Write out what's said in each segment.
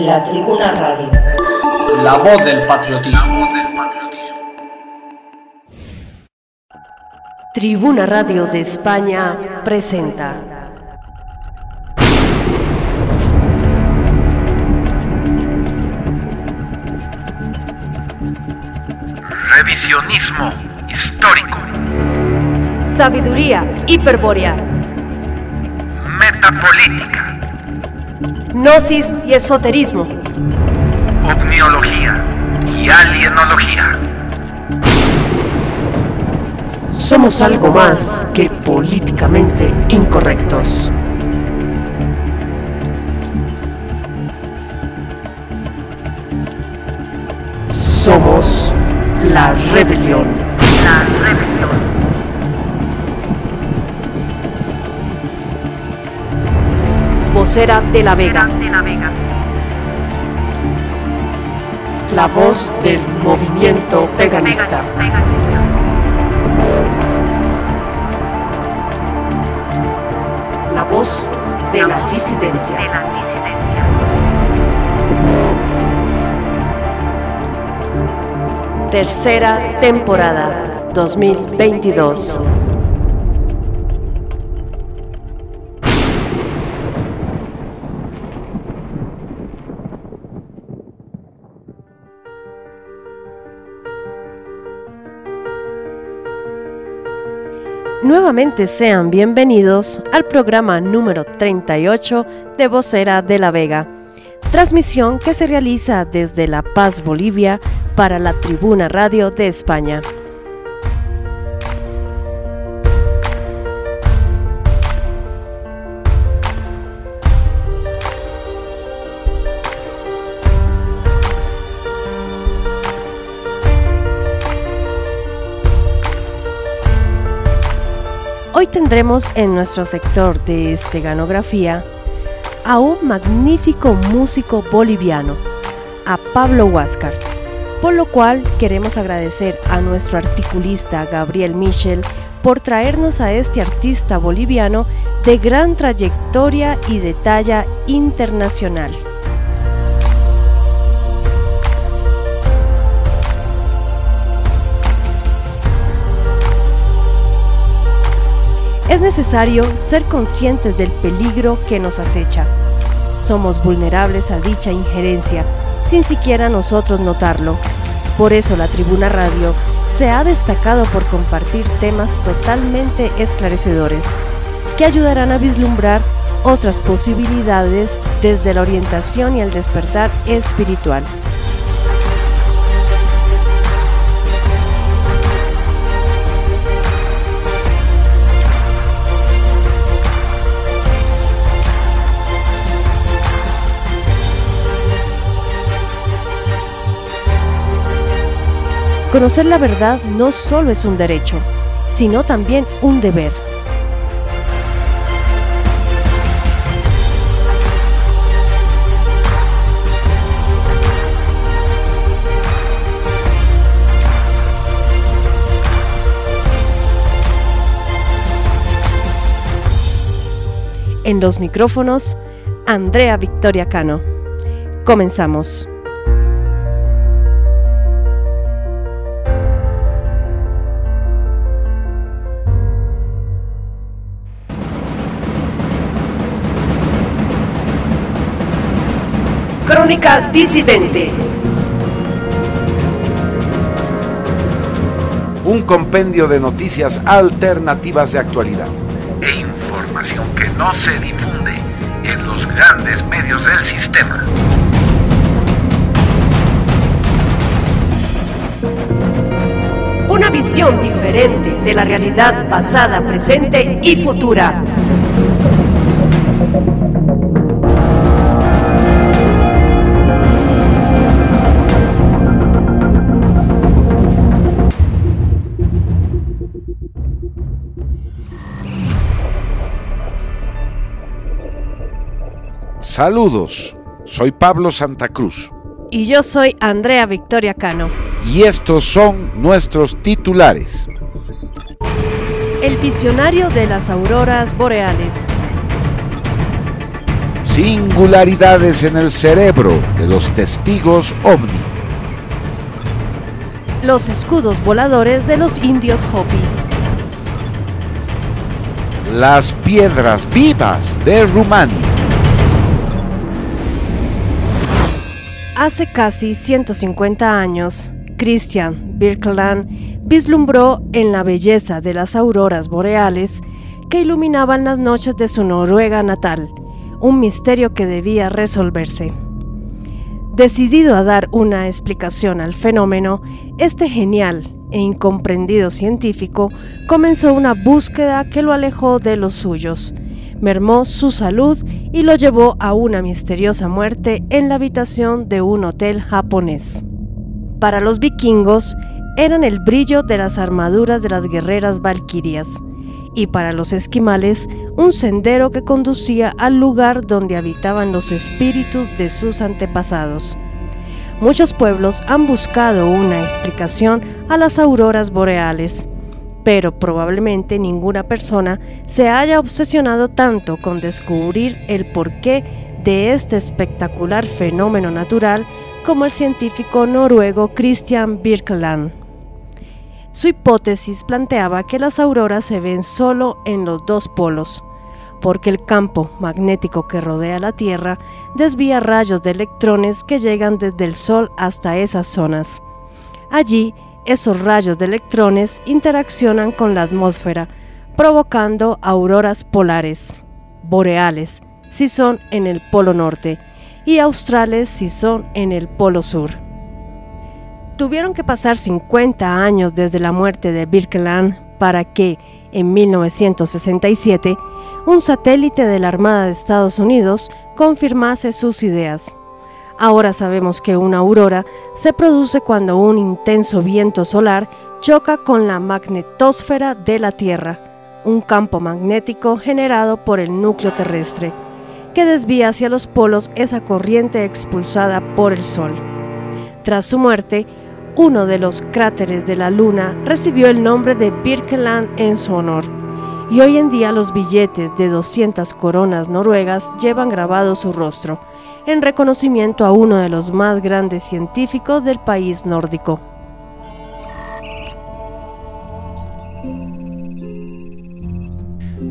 La Tribuna Radio. La voz del patriotismo. Tribuna Radio de España presenta. Revisionismo histórico. Sabiduría hiperbórea. Metapolítica. Gnosis y esoterismo. Ovniología y alienología. Somos algo más que políticamente incorrectos. Somos la rebelión. La rebelión. De la Vega. la voz del movimiento veganista. La voz. De la disidencia. Tercera temporada 2022. Nuevamente sean bienvenidos al programa número 38 de Vocera de la Vega, transmisión que se realiza desde La Paz, Bolivia, para la Tribuna Radio de España. Tendremos en nuestro sector de esteganografía a un magnífico músico boliviano, a Pablo Huáscar, por lo cual queremos agradecer a nuestro articulista Gabriel Michel por traernos a este artista boliviano de gran trayectoria y de talla internacional. Es necesario ser conscientes del peligro que nos acecha. Somos vulnerables a dicha injerencia, sin siquiera nosotros notarlo. Por eso la Tribuna Radio se ha destacado por compartir temas totalmente esclarecedores, que ayudarán a vislumbrar otras posibilidades desde la orientación y el despertar espiritual. Conocer la verdad no solo es un derecho, sino también un deber. En los micrófonos, Andrea Victoria Cano. Comenzamos. Crónica Disidente. Un compendio de noticias alternativas de actualidad. E información que no se difunde en los grandes medios del sistema. Una visión diferente de la realidad pasada, presente y futura. Saludos, soy Pablo Santa Cruz Y yo soy Andrea Victoria Cano. y estos son nuestros titulares. El visionario de las auroras boreales. Singularidades en el cerebro de los testigos ovni. Los escudos voladores de los indios Hopi. Las piedras vivas de Rumania. Hace casi 150 años, Christian Birkeland vislumbró en la belleza de las auroras boreales que iluminaban las noches de su Noruega natal, un misterio que debía resolverse. Decidido a dar una explicación al fenómeno, este genial e incomprendido científico comenzó una búsqueda que lo alejó de los suyos, mermó su salud y lo llevó a una misteriosa muerte en la habitación de un hotel japonés. Para los vikingos eran el brillo de las armaduras de las guerreras valquirias, y para los esquimales un sendero que conducía al lugar donde habitaban los espíritus de sus antepasados. Muchos pueblos han buscado una explicación a las auroras boreales, pero probablemente ninguna persona se haya obsesionado tanto con descubrir el porqué de este espectacular fenómeno natural como el científico noruego Christian Birkeland. Su hipótesis planteaba que las auroras se ven solo en los dos polos, porque el campo magnético que rodea la Tierra desvía rayos de electrones que llegan desde el Sol hasta esas zonas. Allí, esos rayos de electrones interaccionan con la atmósfera, provocando auroras polares, boreales, si son en el polo norte, y australes si son en el polo sur. Tuvieron que pasar 50 años desde la muerte de Birkeland para que, en 1967, un satélite de la Armada de Estados Unidos confirmase sus ideas. Ahora sabemos que una aurora se produce cuando un intenso viento solar choca con la magnetosfera de la Tierra, un campo magnético generado por el núcleo terrestre, que desvía hacia los polos esa corriente expulsada por el Sol. Tras su muerte, uno de los cráteres de la Luna recibió el nombre de Birkeland en su honor, y hoy en día los billetes de 200 coronas noruegas llevan grabado su rostro, en reconocimiento a uno de los más grandes científicos del país nórdico.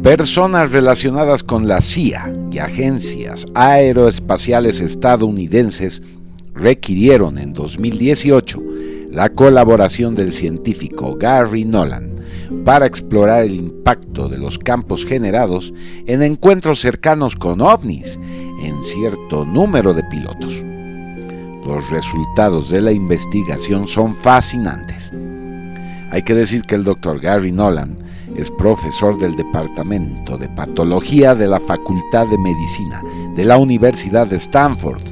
Personas relacionadas con la CIA y agencias aeroespaciales estadounidenses requirieron en 2018 la colaboración del científico Gary Nolan para explorar el impacto de los campos generados en encuentros cercanos con ovnis en cierto número de pilotos. Los resultados de la investigación son fascinantes. Hay que decir que el doctor Gary Nolan es profesor del Departamento de Patología de la Facultad de Medicina de la Universidad de Stanford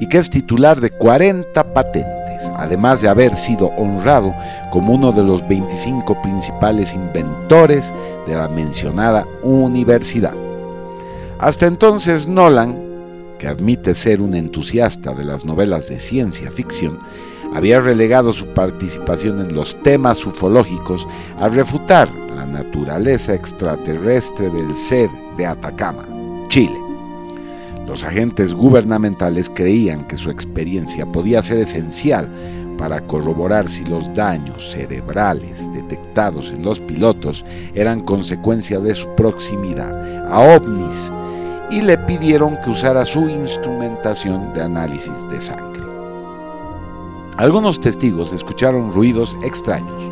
y que es titular de 40 patentes, además de haber sido honrado como uno de los 25 principales inventores de la mencionada universidad. Hasta entonces Nolan, que admite ser un entusiasta de las novelas de ciencia ficción, había relegado su participación en los temas ufológicos a refutar la naturaleza extraterrestre del ser de Atacama, Chile. Los agentes gubernamentales creían que su experiencia podía ser esencial para corroborar si los daños cerebrales detectados en los pilotos eran consecuencia de su proximidad a ovnis y le pidieron que usara su instrumentación de análisis de sangre. Algunos testigos escucharon ruidos extraños,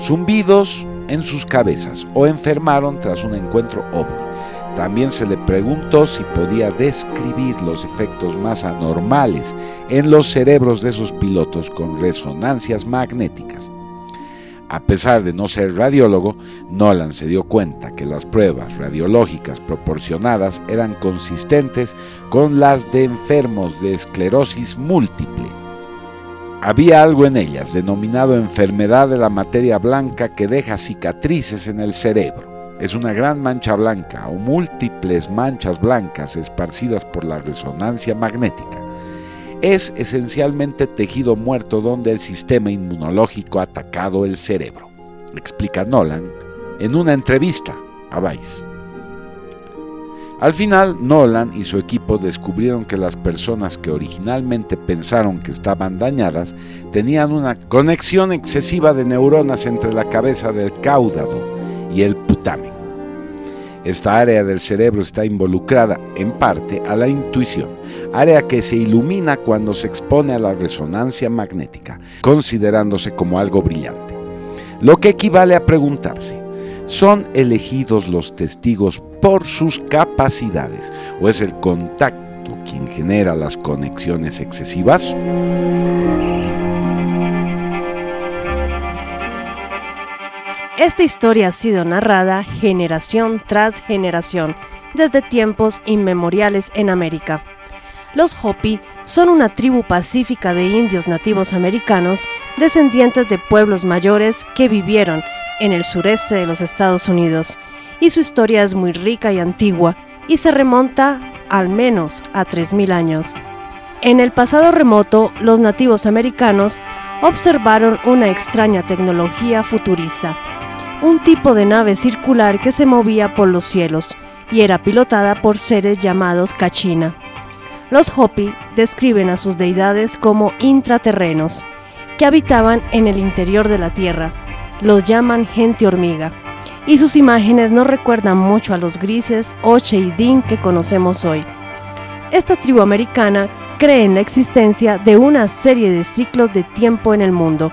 zumbidos en sus cabezas o enfermaron tras un encuentro ovni. También se le preguntó si podía describir los efectos más anormales en los cerebros de sus pilotos con resonancias magnéticas. A pesar de no ser radiólogo, Nolan se dio cuenta que las pruebas radiológicas proporcionadas eran consistentes con las de enfermos de esclerosis múltiple. Había algo en ellas denominado enfermedad de la materia blanca que deja cicatrices en el cerebro. Es una gran mancha blanca o múltiples manchas blancas esparcidas por la resonancia magnética. Es esencialmente tejido muerto donde el sistema inmunológico ha atacado el cerebro, explica Nolan en una entrevista a Vice. Al final, Nolan y su equipo descubrieron que las personas que originalmente pensaron que estaban dañadas tenían una conexión excesiva de neuronas entre la cabeza del cáudado y el putamen. Esta área del cerebro está involucrada en parte a la intuición, área que se ilumina cuando se expone a la resonancia magnética, considerándose como algo brillante. Lo que equivale a preguntarse, ¿son elegidos los testigos por sus capacidades o es el contacto quien genera las conexiones excesivas? Esta historia ha sido narrada generación tras generación desde tiempos inmemoriales en América. Los Hopi son una tribu pacífica de indios nativos americanos descendientes de pueblos mayores que vivieron en el sureste de los Estados Unidos y su historia es muy rica y antigua y se remonta al menos a 3.000 años. En el pasado remoto, los nativos americanos observaron una extraña tecnología futurista, un tipo de nave circular que se movía por los cielos y era pilotada por seres llamados Kachina. Los Hopi describen a sus deidades como intraterrenos, que habitaban en el interior de la Tierra. Los llaman gente hormiga y sus imágenes nos recuerdan mucho a los grises Oche y Din que conocemos hoy. Esta tribu americana cree en la existencia de una serie de ciclos de tiempo en el mundo,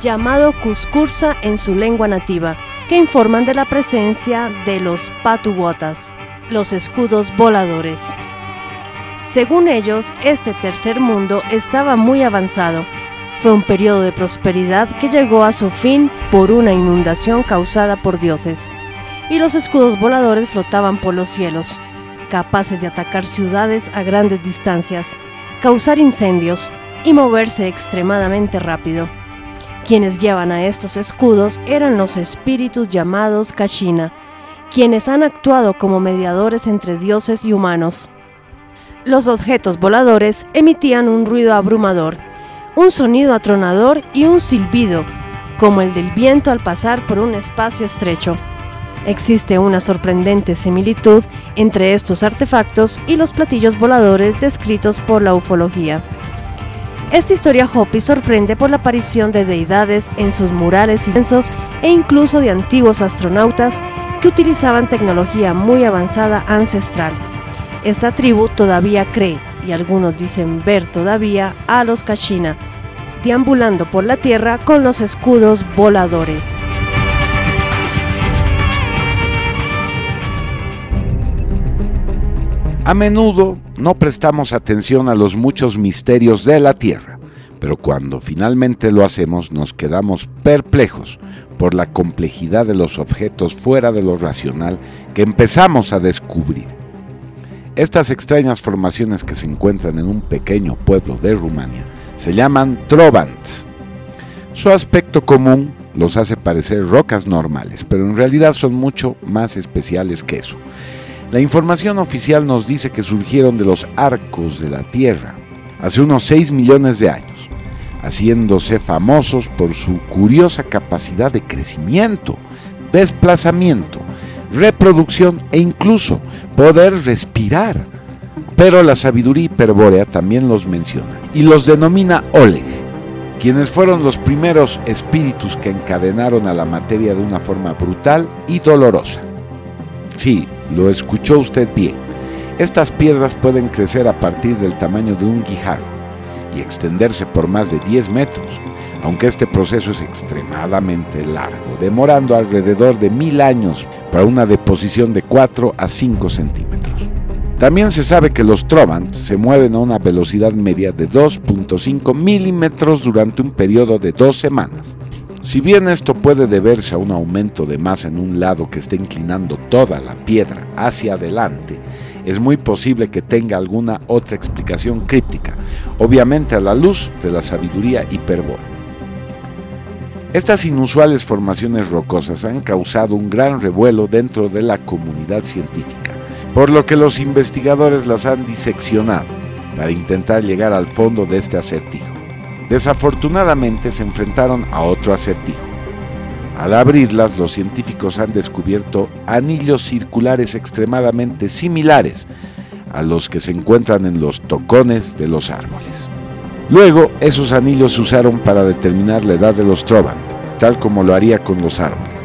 llamado Cuscursa en su lengua nativa, que informan de la presencia de los patubotas, los escudos voladores. Según ellos, este tercer mundo estaba muy avanzado, fue un periodo de prosperidad que llegó a su fin por una inundación causada por dioses, y los escudos voladores flotaban por los cielos, capaces de atacar ciudades a grandes distancias, causar incendios y moverse extremadamente rápido. Quienes guiaban a estos escudos eran los espíritus llamados Kashina, quienes han actuado como mediadores entre dioses y humanos. Los objetos voladores emitían un ruido abrumador, un sonido atronador y un silbido, como el del viento al pasar por un espacio estrecho. Existe una sorprendente similitud entre estos artefactos y los platillos voladores descritos por la ufología. Esta historia Hopi sorprende por la aparición de deidades en sus murales inmensos e incluso de antiguos astronautas que utilizaban tecnología muy avanzada ancestral. Esta tribu todavía cree y algunos dicen ver todavía a los Kashina deambulando por la tierra con los escudos voladores. A menudo no prestamos atención a los muchos misterios de la Tierra, pero cuando finalmente lo hacemos nos quedamos perplejos por la complejidad de los objetos fuera de lo racional que empezamos a descubrir. Estas extrañas formaciones que se encuentran en un pequeño pueblo de Rumania se llaman trovants. Su aspecto común los hace parecer rocas normales, pero en realidad son mucho más especiales que eso. La información oficial nos dice que surgieron de los arcos de la Tierra hace unos 6 millones de años, haciéndose famosos por su curiosa capacidad de crecimiento, desplazamiento, reproducción e incluso poder respirar. Pero la sabiduría hiperbórea también los menciona y los denomina Oleg, quienes fueron los primeros espíritus que encadenaron a la materia de una forma brutal y dolorosa. Sí, lo escuchó usted bien. Estas piedras pueden crecer a partir del tamaño de un guijarro y extenderse por más de 10 metros, aunque este proceso es extremadamente largo, demorando alrededor de mil años para una deposición de 4 a 5 centímetros. También se sabe que los Trovant se mueven a una velocidad media de 2.5 milímetros durante un periodo de dos semanas. Si bien esto puede deberse a un aumento de masa en un lado que está inclinando toda la piedra hacia adelante, es muy posible que tenga alguna otra explicación críptica, obviamente a la luz de la sabiduría hiperbórea. Estas inusuales formaciones rocosas han causado un gran revuelo dentro de la comunidad científica, por lo que los investigadores las han diseccionado para intentar llegar al fondo de este acertijo. Desafortunadamente se enfrentaron a otro acertijo. Al abrirlas, los científicos han descubierto anillos circulares extremadamente similares a los que se encuentran en los tocones de los árboles. Luego, esos anillos se usaron para determinar la edad de los Trovant, tal como lo haría con los árboles.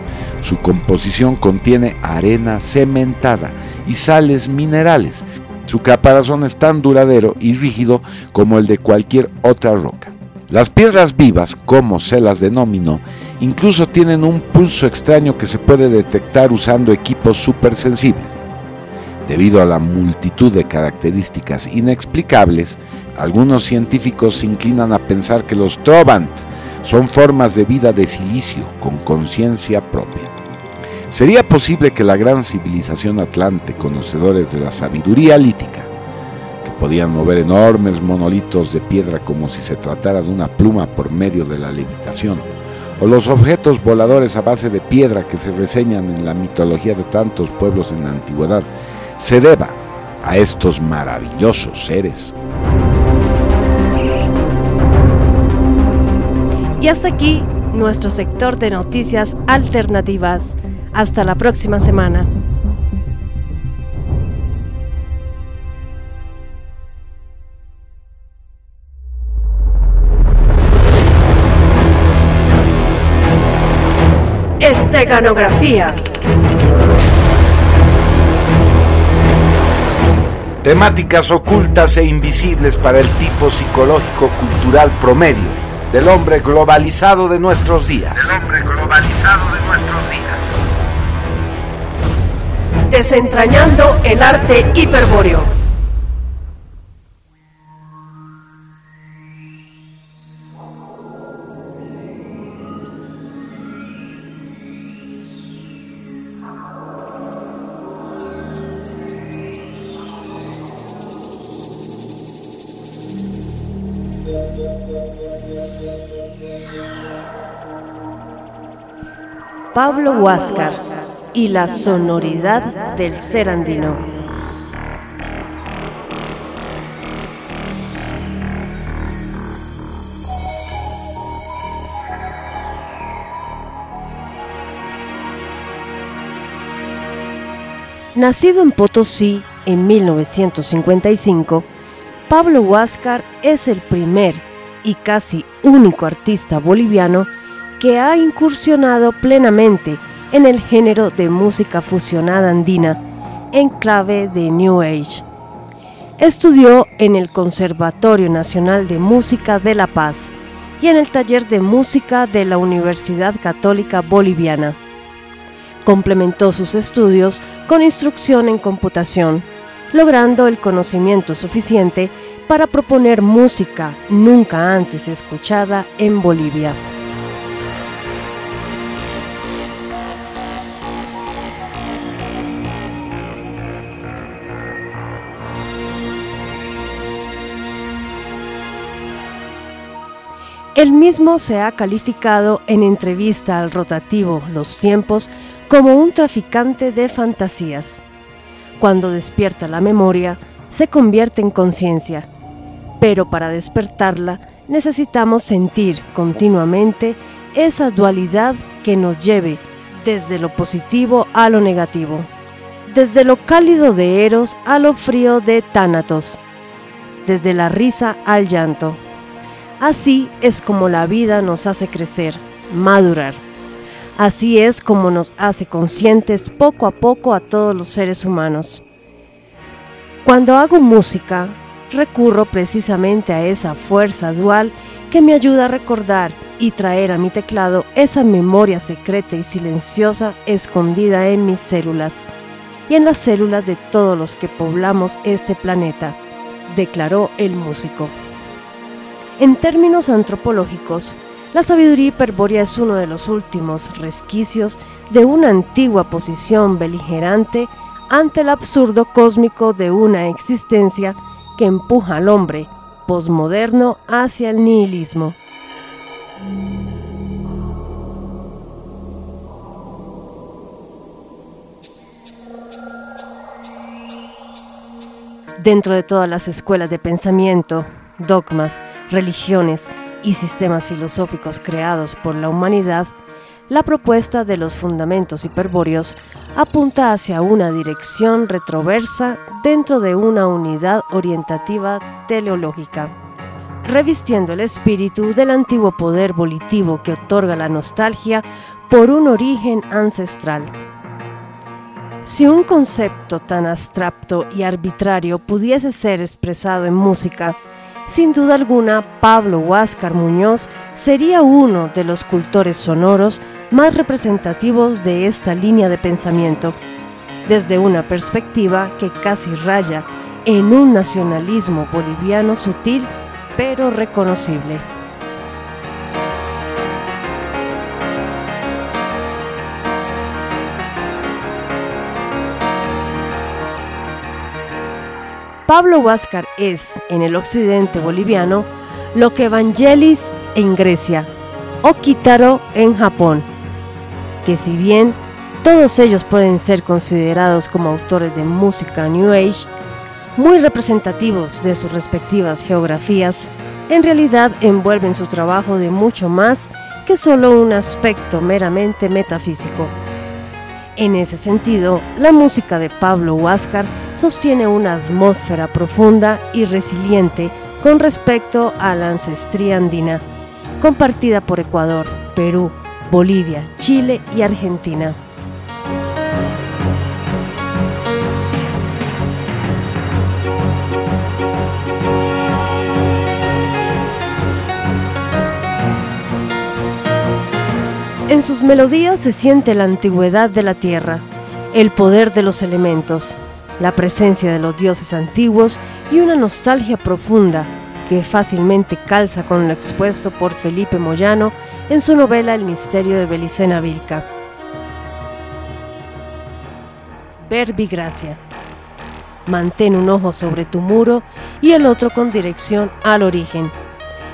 Su composición contiene arena cementada y sales minerales. Su caparazón es tan duradero y rígido como el de cualquier otra roca. Las piedras vivas, como se las denominó, incluso tienen un pulso extraño que se puede detectar usando equipos supersensibles. Debido a la multitud de características inexplicables, algunos científicos se inclinan a pensar que los Trovant son formas de vida de silicio con conciencia propia. ¿Sería posible que la gran civilización atlante, conocedores de la sabiduría lítica, podían mover enormes monolitos de piedra como si se tratara de una pluma por medio de la levitación, o los objetos voladores a base de piedra que se reseñan en la mitología de tantos pueblos en la antigüedad, se deba a estos maravillosos seres? Y hasta aquí nuestro sector de noticias alternativas. Hasta la próxima semana. Esteganografía. Temáticas ocultas e invisibles para el tipo psicológico cultural promedio del hombre globalizado de nuestros días. Del hombre globalizado de nuestros días. Desentrañando el arte hiperbóreo. Pablo Huáscar y la sonoridad del ser andino. Nacido en Potosí en 1955, Pablo Huáscar es el primer y casi único artista boliviano que ha incursionado plenamente en el género de música fusionada andina en clave de New Age. Estudió en el Conservatorio Nacional de Música de La Paz y en el Taller de Música de la Universidad Católica Boliviana. Complementó sus estudios con instrucción en computación, logrando el conocimiento suficiente para proponer música nunca antes escuchada en Bolivia. El mismo se ha calificado en entrevista al rotativo Los Tiempos como un traficante de fantasías. Cuando despierta la memoria, se convierte en conciencia, pero para despertarla necesitamos sentir continuamente esa dualidad que nos lleve desde lo positivo a lo negativo, desde lo cálido de Eros a lo frío de Tánatos, desde la risa al llanto Así es como la vida nos hace crecer, madurar. Así es como nos hace conscientes poco a poco a todos los seres humanos. Cuando hago música, recurro precisamente a esa fuerza dual que me ayuda a recordar y traer a mi teclado esa memoria secreta y silenciosa escondida en mis células y en las células de todos los que poblamos este planeta, declaró el músico. En términos antropológicos, la sabiduría hiperbórea es uno de los últimos resquicios de una antigua posición beligerante ante el absurdo cósmico de una existencia que empuja al hombre posmoderno hacia el nihilismo. Dentro de todas las escuelas de pensamiento, dogmas, religiones y sistemas filosóficos creados por la humanidad, la propuesta de los fundamentos hiperbóreos apunta hacia una dirección retroversa dentro de una unidad orientativa teleológica, revistiendo el espíritu del antiguo poder volitivo que otorga la nostalgia por un origen ancestral. Si un concepto tan abstracto y arbitrario pudiese ser expresado en música, sin duda alguna Pablo Huáscar Muñoz sería uno de los cultores sonoros más representativos de esta línea de pensamiento, desde una perspectiva que casi raya en un nacionalismo boliviano sutil pero reconocible. Pablo Huáscar es, en el occidente boliviano, lo que Evangelis en Grecia o Kitaro en Japón, que si bien todos ellos pueden ser considerados como autores de música New Age, muy representativos de sus respectivas geografías, en realidad envuelven su trabajo de mucho más que solo un aspecto meramente metafísico. En ese sentido, la música de Pablo Huáscar sostiene una atmósfera profunda y resiliente con respecto a la ancestría andina, compartida por Ecuador, Perú, Bolivia, Chile y Argentina. En sus melodías se siente la antigüedad de la tierra, el poder de los elementos, la presencia de los dioses antiguos y una nostalgia profunda que fácilmente calza con lo expuesto por Felipe Moyano en su novela El misterio de Belicena Vilca. Verbigracia. Mantén un ojo sobre tu muro y el otro con dirección al origen.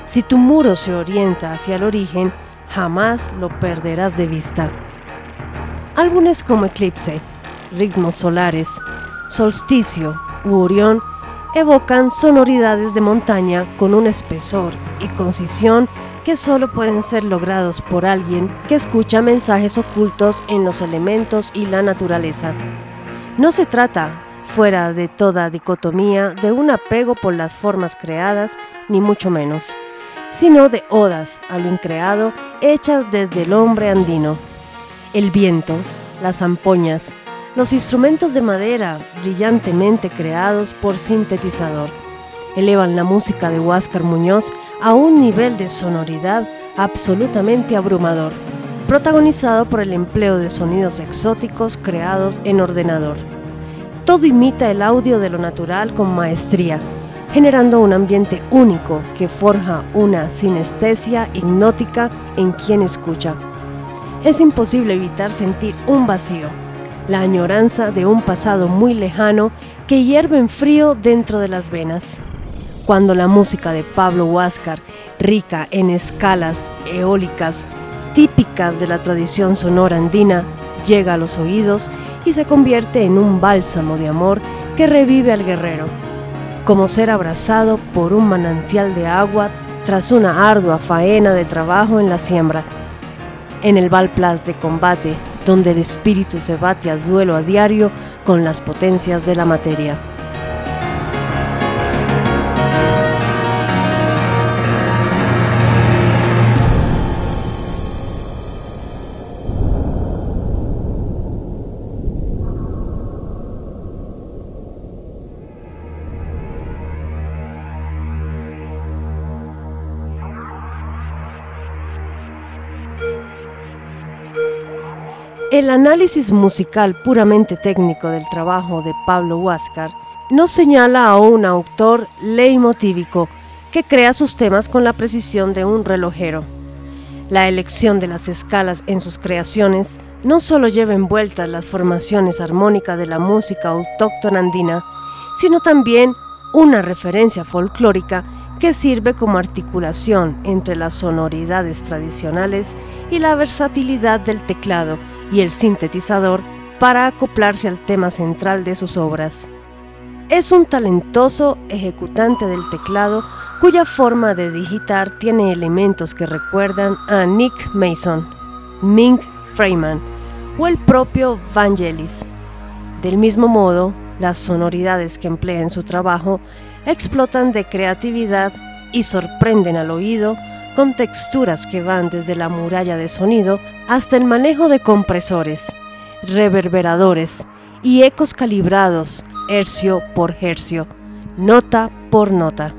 Si tu muro se orienta hacia el origen, jamás lo perderás de vista. Álbumes como Eclipse, Ritmos Solares, Solsticio u Orión evocan sonoridades de montaña con un espesor y concisión que solo pueden ser logrados por alguien que escucha mensajes ocultos en los elementos y la naturaleza. No se trata, fuera de toda dicotomía, de un apego por las formas creadas, ni mucho menos sino de odas a lo increado hechas desde el hombre andino. El viento, las zampoñas, los instrumentos de madera brillantemente creados por sintetizador elevan la música de Huáscar Muñoz a un nivel de sonoridad absolutamente abrumador, protagonizado por el empleo de sonidos exóticos creados en ordenador. Todo imita el audio de lo natural con maestría, generando un ambiente único que forja una sinestesia hipnótica en quien escucha. Es imposible evitar sentir un vacío, la añoranza de un pasado muy lejano que hierve en frío dentro de las venas. Cuando la música de Pablo Huáscar, rica en escalas eólicas típicas de la tradición sonora andina, llega a los oídos y se convierte en un bálsamo de amor que revive al guerrero como ser abrazado por un manantial de agua tras una ardua faena de trabajo en la siembra. En el Valplas de combate, donde el espíritu se bate a duelo a diario con las potencias de la materia. El análisis musical puramente técnico del trabajo de Pablo Huáscar nos señala a un autor leitmotívico que crea sus temas con la precisión de un relojero. La elección de las escalas en sus creaciones no solo lleva envueltas las formaciones armónicas de la música autóctona andina, sino también una referencia folclórica que sirve como articulación entre las sonoridades tradicionales y la versatilidad del teclado y el sintetizador para acoplarse al tema central de sus obras. Es un talentoso ejecutante del teclado cuya forma de digitar tiene elementos que recuerdan a Nick Mason. Mink Freeman o el propio Vangelis. Del mismo modo, las sonoridades que emplea en su trabajo explotan de creatividad y sorprenden al oído con texturas que van desde la muralla de sonido hasta el manejo de compresores, reverberadores y ecos calibrados hercio por hercio, nota por nota.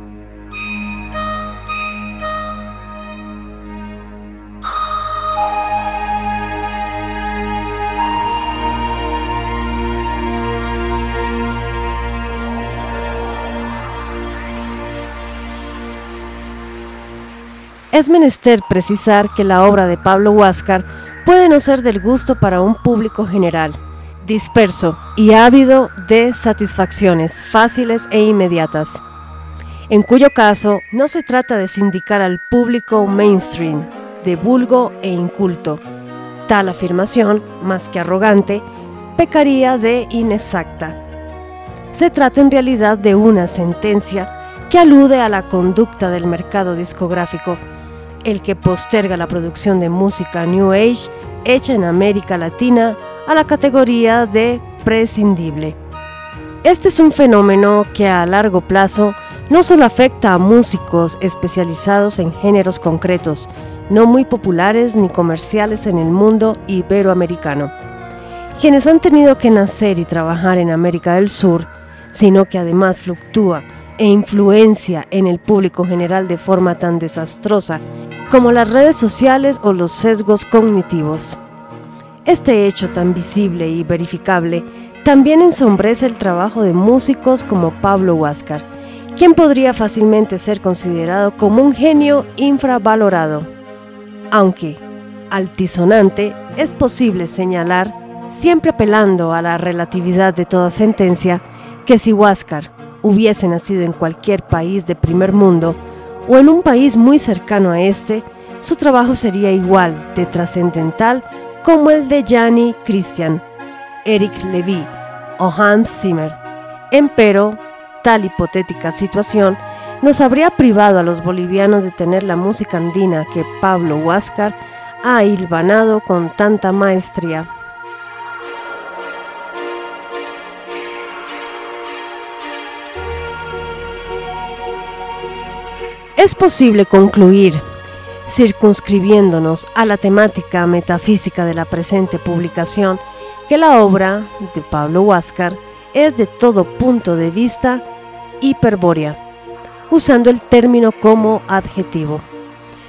Es menester precisar que la obra de Pablo Huáscar puede no ser del gusto para un público general, disperso y ávido de satisfacciones fáciles e inmediatas, en cuyo caso no se trata de sindicar al público mainstream, de vulgo e inculto. Tal afirmación, más que arrogante, pecaría de inexacta. Se trata en realidad de una sentencia que alude a la conducta del mercado discográfico el que posterga la producción de música New Age hecha en América Latina a la categoría de prescindible. Este es un fenómeno que a largo plazo no solo afecta a músicos especializados en géneros concretos, no muy populares ni comerciales en el mundo iberoamericano, quienes han tenido que nacer y trabajar en América del Sur, sino que además fluctúa e influencia en el público general de forma tan desastrosa como las redes sociales o los sesgos cognitivos. Este hecho tan visible y verificable también ensombrece el trabajo de músicos como Pablo Huáscar, quien podría fácilmente ser considerado como un genio infravalorado. Aunque altisonante, es posible señalar, siempre apelando a la relatividad de toda sentencia, que si Huáscar hubiese nacido en cualquier país de primer mundo o en un país muy cercano a este, su trabajo sería igual de trascendental como el de Gianni Christian, Eric Levy o Hans Zimmer. Empero, tal hipotética situación nos habría privado a los bolivianos de tener la música andina que Pablo Huáscar ha hilvanado con tanta maestría. Es posible concluir, circunscribiéndonos a la temática metafísica de la presente publicación, que la obra de Pablo Huáscar es de todo punto de vista hiperbórea, usando el término como adjetivo.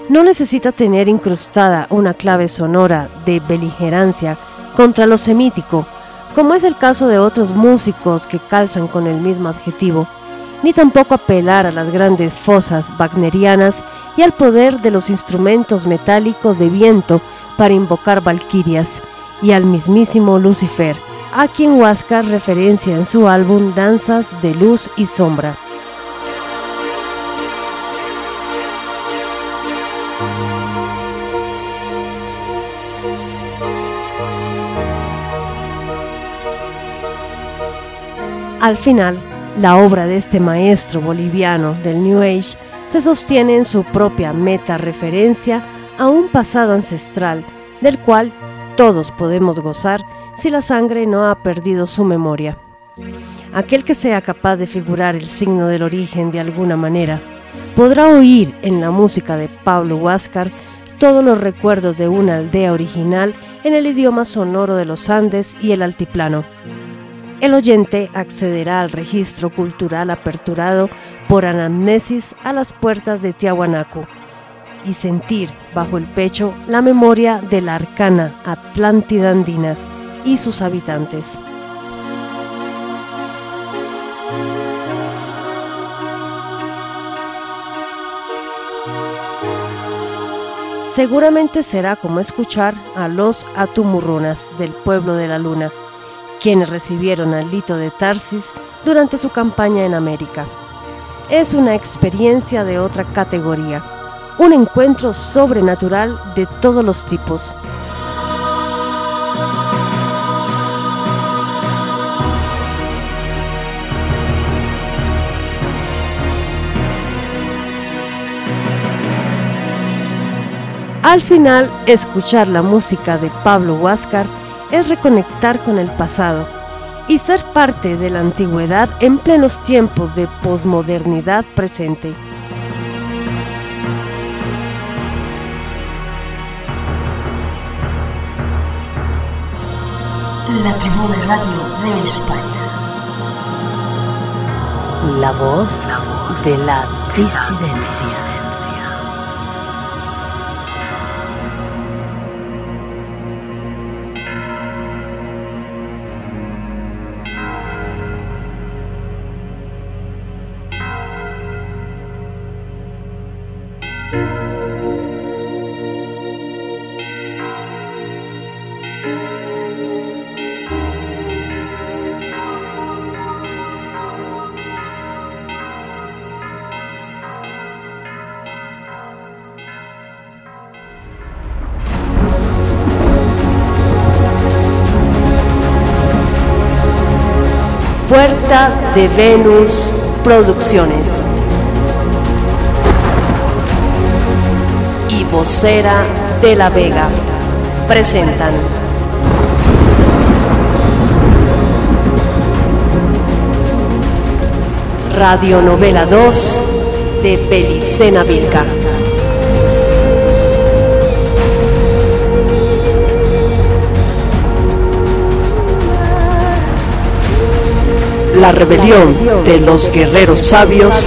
No necesita tener incrustada una clave sonora de beligerancia contra lo semítico, como es el caso de otros músicos que calzan con el mismo adjetivo, ni tampoco apelar a las grandes fosas wagnerianas y al poder de los instrumentos metálicos de viento para invocar valquirias, y al mismísimo Lucifer, a quien Huáscar referencia en su álbum Danzas de Luz y Sombra. Al final, la obra de este maestro boliviano del New Age se sostiene en su propia meta referencia a un pasado ancestral del cual todos podemos gozar si la sangre no ha perdido su memoria. Aquel que sea capaz de figurar el signo del origen de alguna manera podrá oír en la música de Pablo Huáscar todos los recuerdos de una aldea original en el idioma sonoro de los Andes y el altiplano el oyente accederá al registro cultural aperturado por anamnesis a las puertas de Tiahuanaco y sentir bajo el pecho la memoria de la arcana Atlántida andina y sus habitantes. Seguramente será como escuchar a los atumurrunas del pueblo de la luna, quienes recibieron al Lito de Tarsis durante su campaña en América. Es una experiencia de otra categoría, un encuentro sobrenatural de todos los tipos. Al final, escuchar la música de Pablo Huáscar es reconectar con el pasado y ser parte de la antigüedad en plenos tiempos de posmodernidad presente. La Tribuna Radio de España. La voz, de la disidencia. Venus Producciones. Y vocera de la Vega presentan. Radionovela 2 de Pelicena Vilca. La rebelión de los guerreros sabios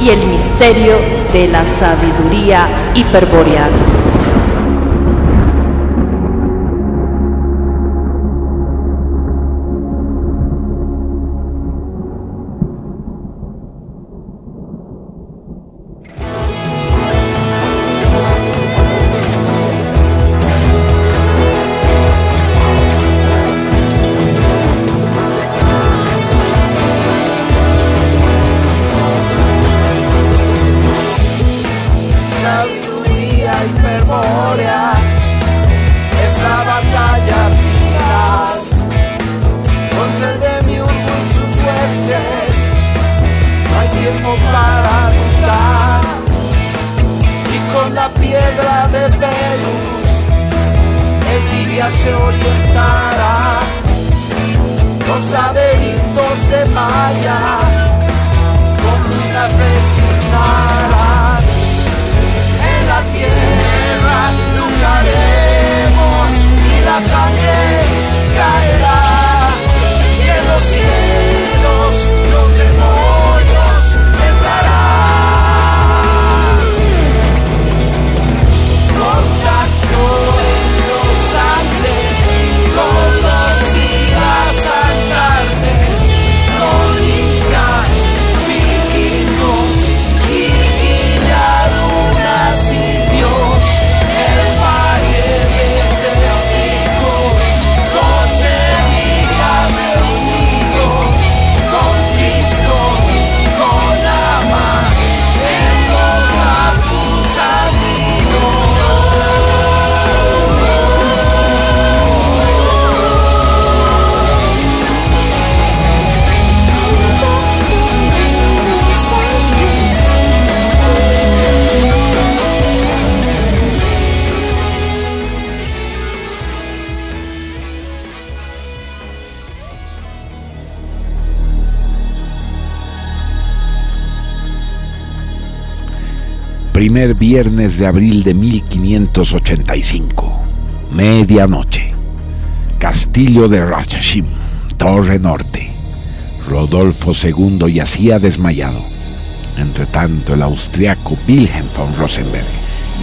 y el misterio de la sabiduría hiperbórea. En la tierra lucharemos y la sangre Primer viernes de abril de 1585. Medianoche. Castillo de Ratchashim, Torre Norte. Rodolfo II yacía desmayado. Entre tanto, el austriaco Wilhelm von Rosenberg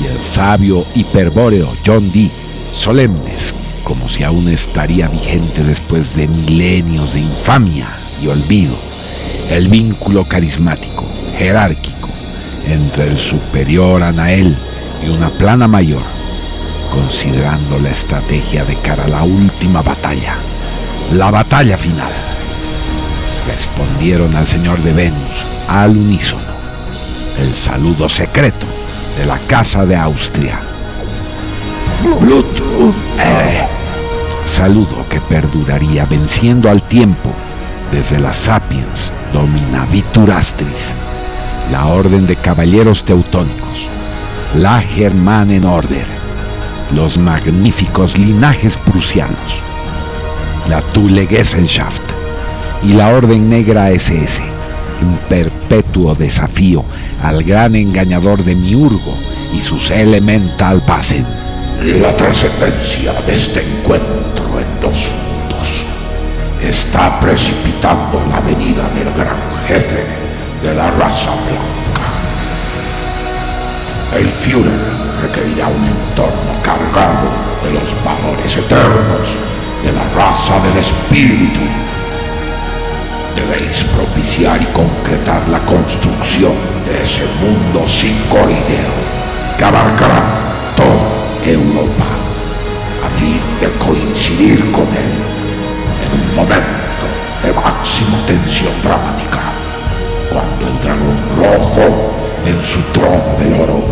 y el sabio hiperbóreo John Dee, solemnes, como si aún estaría vigente después de milenios de infamia y olvido, el vínculo carismático, jerárquico, entre el superior Anael y una plana mayor, considerando la estrategia de cara a la última batalla, la batalla final. Respondieron al señor de Venus al unísono, el saludo secreto de la Casa de Austria. Saludo que perduraría venciendo al tiempo desde la Sapiens Dominavittur Astris la Orden de Caballeros Teutónicos, la Germanen Order, los magníficos linajes prusianos, la Thule Gesellschaft. Y la Orden Negra SS, un perpetuo desafío al gran engañador de Miurgo y sus Elemental Pasen. La trascendencia de este encuentro en dos mundos está precipitando la venida del gran jefe de la raza blanca. El Führer requerirá un entorno cargado de los valores eternos de la raza del espíritu. Debéis propiciar y concretar la construcción de ese mundo psicoideo que abarcará toda Europa a fin de coincidir con él en un momento de máxima tensión dramática, cuando el dragón rojo en su trono del oro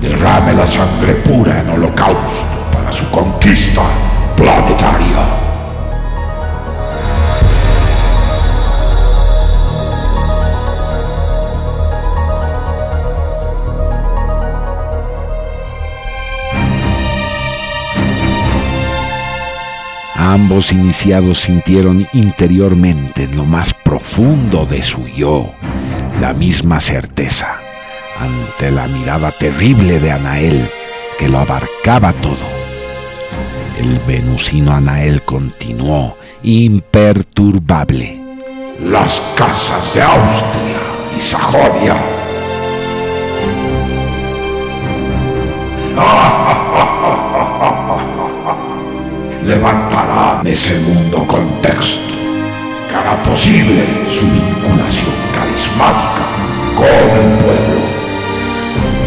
derrame la sangre pura en holocausto para su conquista planetaria. Ambos iniciados sintieron interiormente en lo más profundo de su yo la misma certeza ante la mirada terrible de Anael que lo abarcaba todo. El venusino Anael continuó imperturbable. Las casas de Austria y Sajonia levantarán ese mundo contexto que hará posible su vinculación carismática con el pueblo.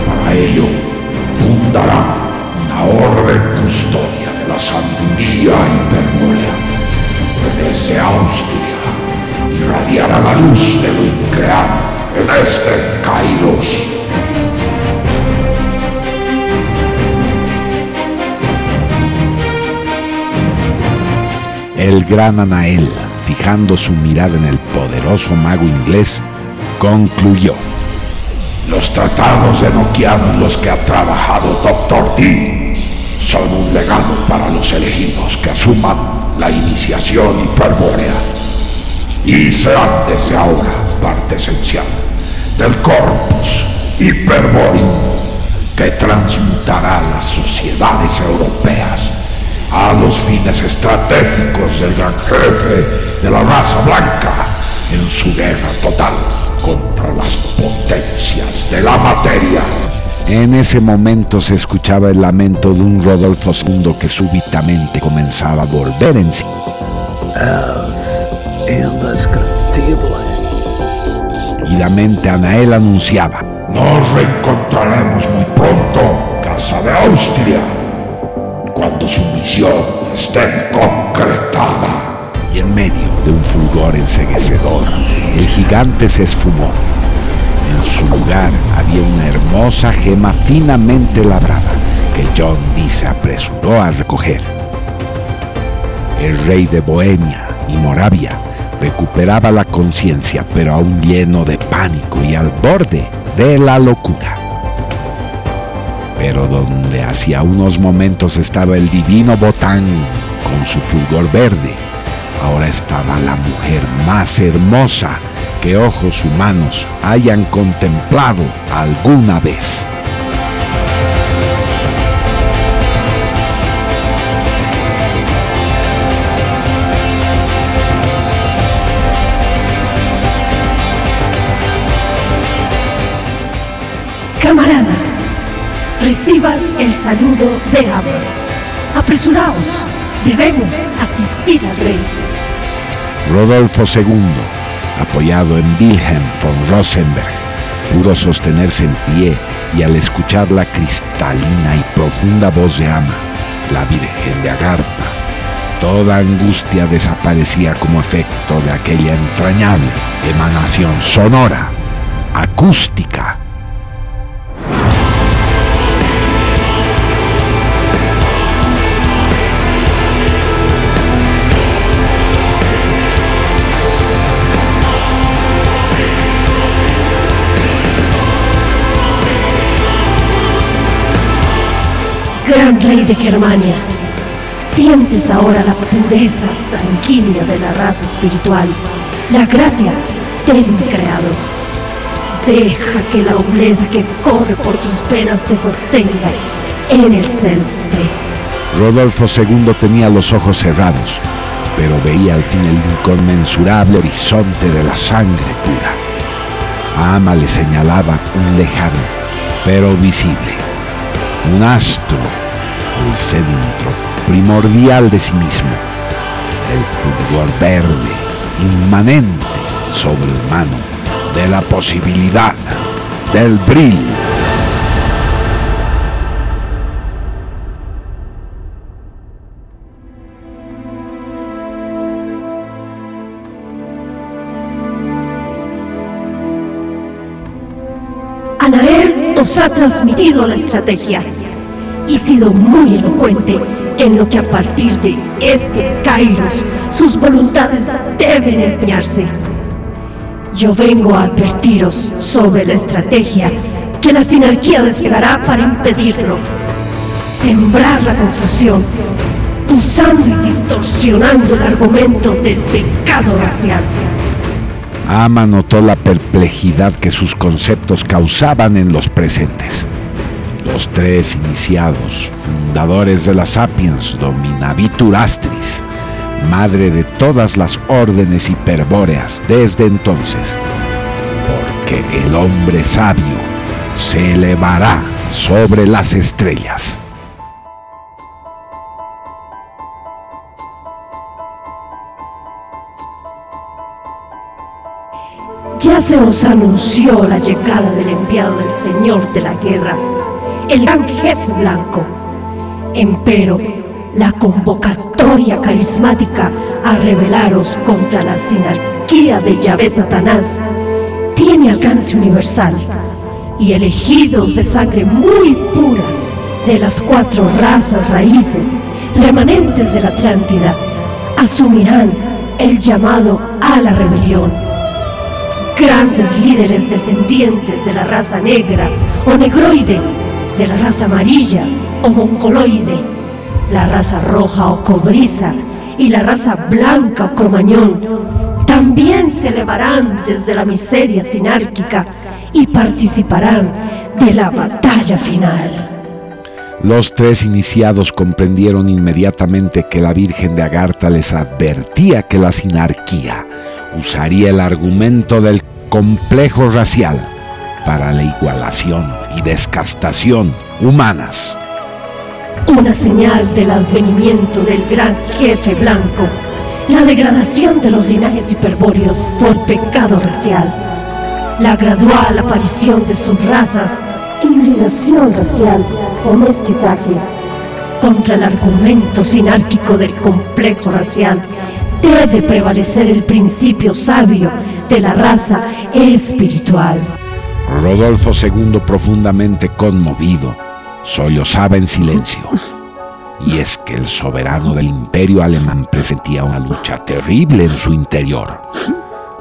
Para ello, fundarán una orden custodia de la sabiduría hiperbórea que desde Austria irradiará la luz de lo increado en este Kairos. El gran Anael, fijando su mirada en el poderoso mago inglés, concluyó. Los tratados de Noquiano en los que ha trabajado Dr. D son un legado para los elegidos que asuman la iniciación hiperbórea y serán desde ahora parte esencial del corpus hiperbóreum que transmutará las sociedades europeas a los fines estratégicos del gran jefe de la raza blanca en su guerra total contra las potencias de la materia. En ese momento se escuchaba el lamento de un Rodolfo II que súbitamente comenzaba a volver en sí. Es indescriptible. Y la mente Anael anunciaba. Nos reencontraremos muy pronto, Casa de Austria, su misión esté concretada. Y en medio de un fulgor enseguecedor, el gigante se esfumó. En su lugar había una hermosa gema finamente labrada que John Dee se apresuró a recoger. El rey de Bohemia y Moravia recuperaba la conciencia, pero aún lleno de pánico y al borde de la locura. Pero donde hacía unos momentos estaba el divino Botán con su fulgor verde, ahora estaba la mujer más hermosa que ojos humanos hayan contemplado alguna vez. Camaradas, reciban el saludo de Abba. Apresuraos, debemos asistir al rey. Rodolfo II, apoyado en Wilhelm von Rosenberg, pudo sostenerse en pie y al escuchar la cristalina y profunda voz de Ama, la Virgen de Agartha, toda angustia desaparecía como efecto de aquella entrañable emanación sonora, acústica. Rey de Germania. Sientes ahora la pureza sanguínea de la raza espiritual, la gracia del increado. Deja que la nobleza que corre por tus penas te sostenga en el celeste. Rodolfo II tenía los ojos cerrados, pero veía al fin el inconmensurable horizonte de la sangre pura. A Ama le señalaba un lejano, pero visible, un astro, el centro primordial de sí mismo, el fulgor verde, inmanente, sobrehumano, de la posibilidad, del brillo. Anael os ha transmitido la estrategia y sido muy elocuente en lo que a partir de este Kairos sus voluntades deben empeñarse. Yo vengo a advertiros sobre la estrategia que la sinarquía desplegará para impedirlo. Sembrar la confusión, usando y distorsionando el argumento del pecado racial. Ama notó la perplejidad que sus conceptos causaban en los presentes. Los tres iniciados, fundadores de la Sapiens Dominavitur Astris, madre de todas las órdenes hiperbóreas desde entonces, porque el hombre sabio se elevará sobre las estrellas. Ya se os anunció la llegada del enviado del Señor de la Guerra, el gran jefe blanco. Empero, la convocatoria carismática a rebelaros contra la sinarquía de Yahvé Satanás tiene alcance universal y elegidos de sangre muy pura de las cuatro razas raíces remanentes de la Atlántida asumirán el llamado a la rebelión grandes líderes descendientes de la raza negra o negroide, de la raza amarilla o mongoloide, la raza roja o cobriza y la raza blanca o cromañón, también se elevarán desde la miseria sinárquica y participarán de la batalla final. Los tres iniciados comprendieron inmediatamente que la Virgen de Agartha les advertía que la sinarquía usaría el argumento del complejo racial para la igualación y descastación humanas. Una señal del advenimiento del gran jefe blanco, la degradación de los linajes hiperbóreos por pecado racial, la gradual aparición de subrazas, hibridación racial o contra el argumento sinárquico del complejo racial debe prevalecer el principio sabio de la raza espiritual. Rodolfo II, profundamente conmovido, sollozaba en silencio. Y es que el soberano del imperio alemán presentía una lucha terrible en su interior.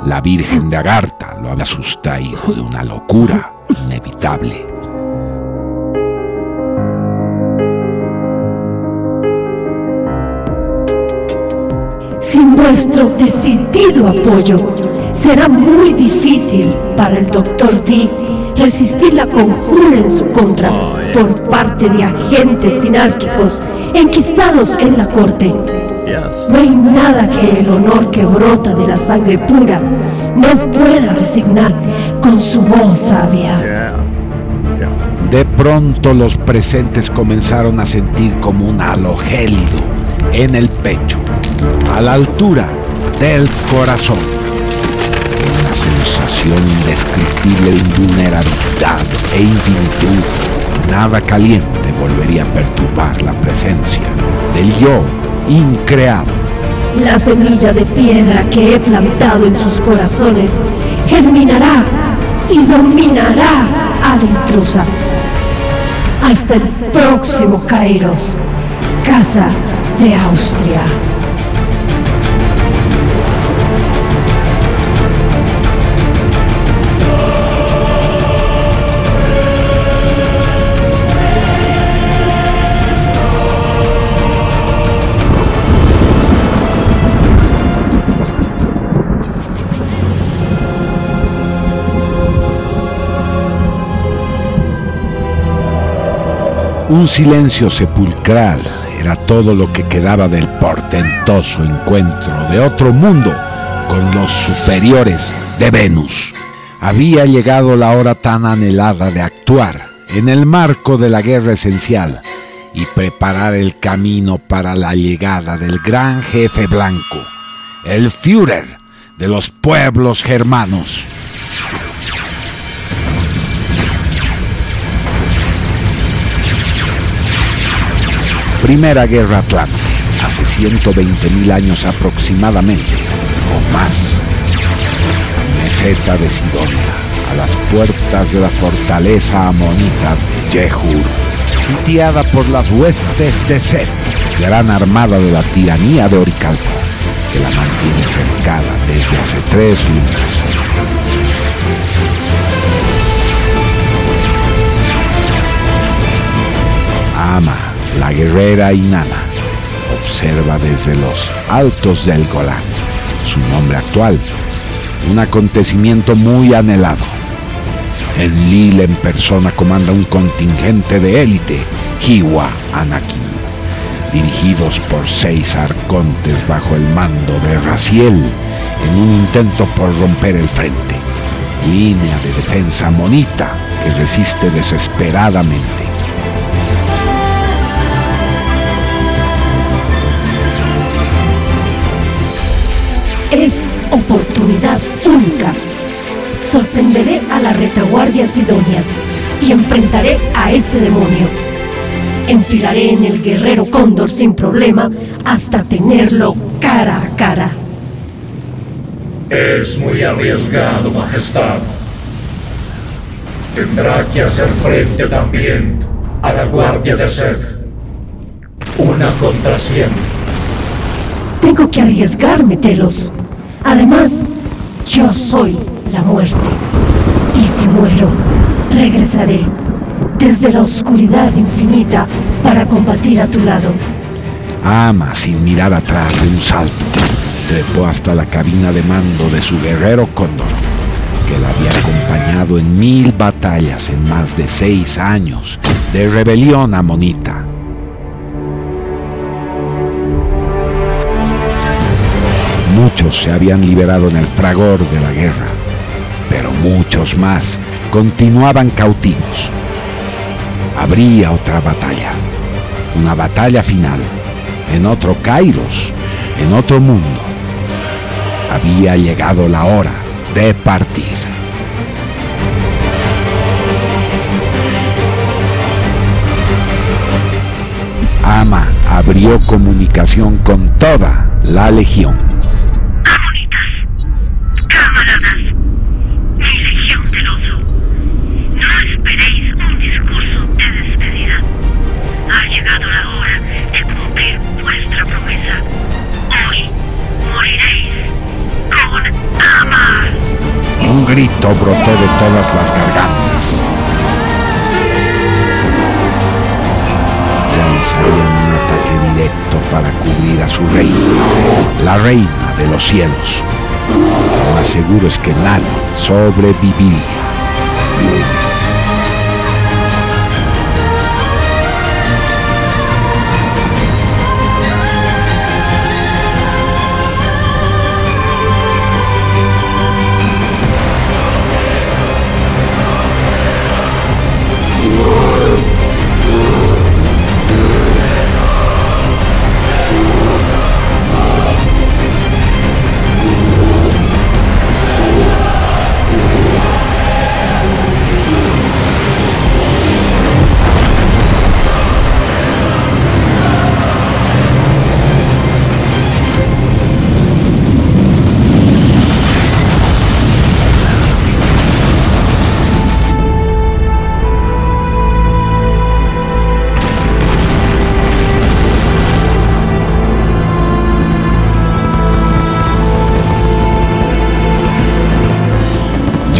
La Virgen de Agartha lo había sustraído de una locura inevitable. Sin vuestro decidido apoyo, será muy difícil para el Dr. D resistir la conjura en su contra por parte de agentes sinárquicos enquistados en la corte. No hay nada que el honor que brota de la sangre pura no pueda resignar con su voz sabia. De pronto los presentes comenzaron a sentir como un halo gélido en el pecho, a la altura del corazón. Sensación indescriptible de invulnerabilidad e infinitud. Nada caliente volvería a perturbar la presencia del yo increado. La semilla de piedra que he plantado en sus corazones germinará y dominará a la intrusa. Hasta el próximo Kairos, casa de Austria. Un silencio sepulcral era todo lo que quedaba del portentoso encuentro de otro mundo con los superiores de Venus. Había llegado la hora tan anhelada de actuar en el marco de la guerra esencial y preparar el camino para la llegada del gran jefe blanco, el Führer de los pueblos germanos. Primera Guerra Atlante, hace 120 mil años aproximadamente, o más. Meseta de Sidonia, a las puertas de la fortaleza amonita de Yehur, sitiada por las huestes de Set, gran armada de la tiranía de Oricalco, que la mantiene cercada desde hace tres lunas. Ama, la guerrera Inanna, observa desde los altos del Golán, su nombre actual, un acontecimiento muy anhelado. En Lille en persona comanda un contingente de élite, Hiwa Anakin, dirigidos por seis arcontes bajo el mando de Raciel, en un intento por romper el frente. Línea de defensa monita que resiste desesperadamente. Es oportunidad única. Sorprenderé a la retaguardia Sidonia y enfrentaré a ese demonio. Enfilaré en el guerrero cóndor sin problema hasta tenerlo cara a cara. Es muy arriesgado, Majestad. Tendrá que hacer frente también a la Guardia de Sed. Una contra cien. Tengo que arriesgarme, Telos. Además, yo soy la muerte. Y si muero, regresaré desde la oscuridad infinita para combatir a tu lado. Ama sin mirar atrás de un salto. Trepó hasta la cabina de mando de su guerrero cóndor, que la había acompañado en mil batallas en más de seis años de rebelión amonita. Muchos se habían liberado en el fragor de la guerra, pero muchos más continuaban cautivos. Habría otra batalla, una batalla final, en otro Kairos, en otro mundo. Había llegado la hora de partir. Ama abrió comunicación con toda la legión. Grito brotó de todas las gargantas. Realizarían un ataque directo para cubrir a su reina, la reina de los cielos. Lo más seguro es que nadie sobreviviría.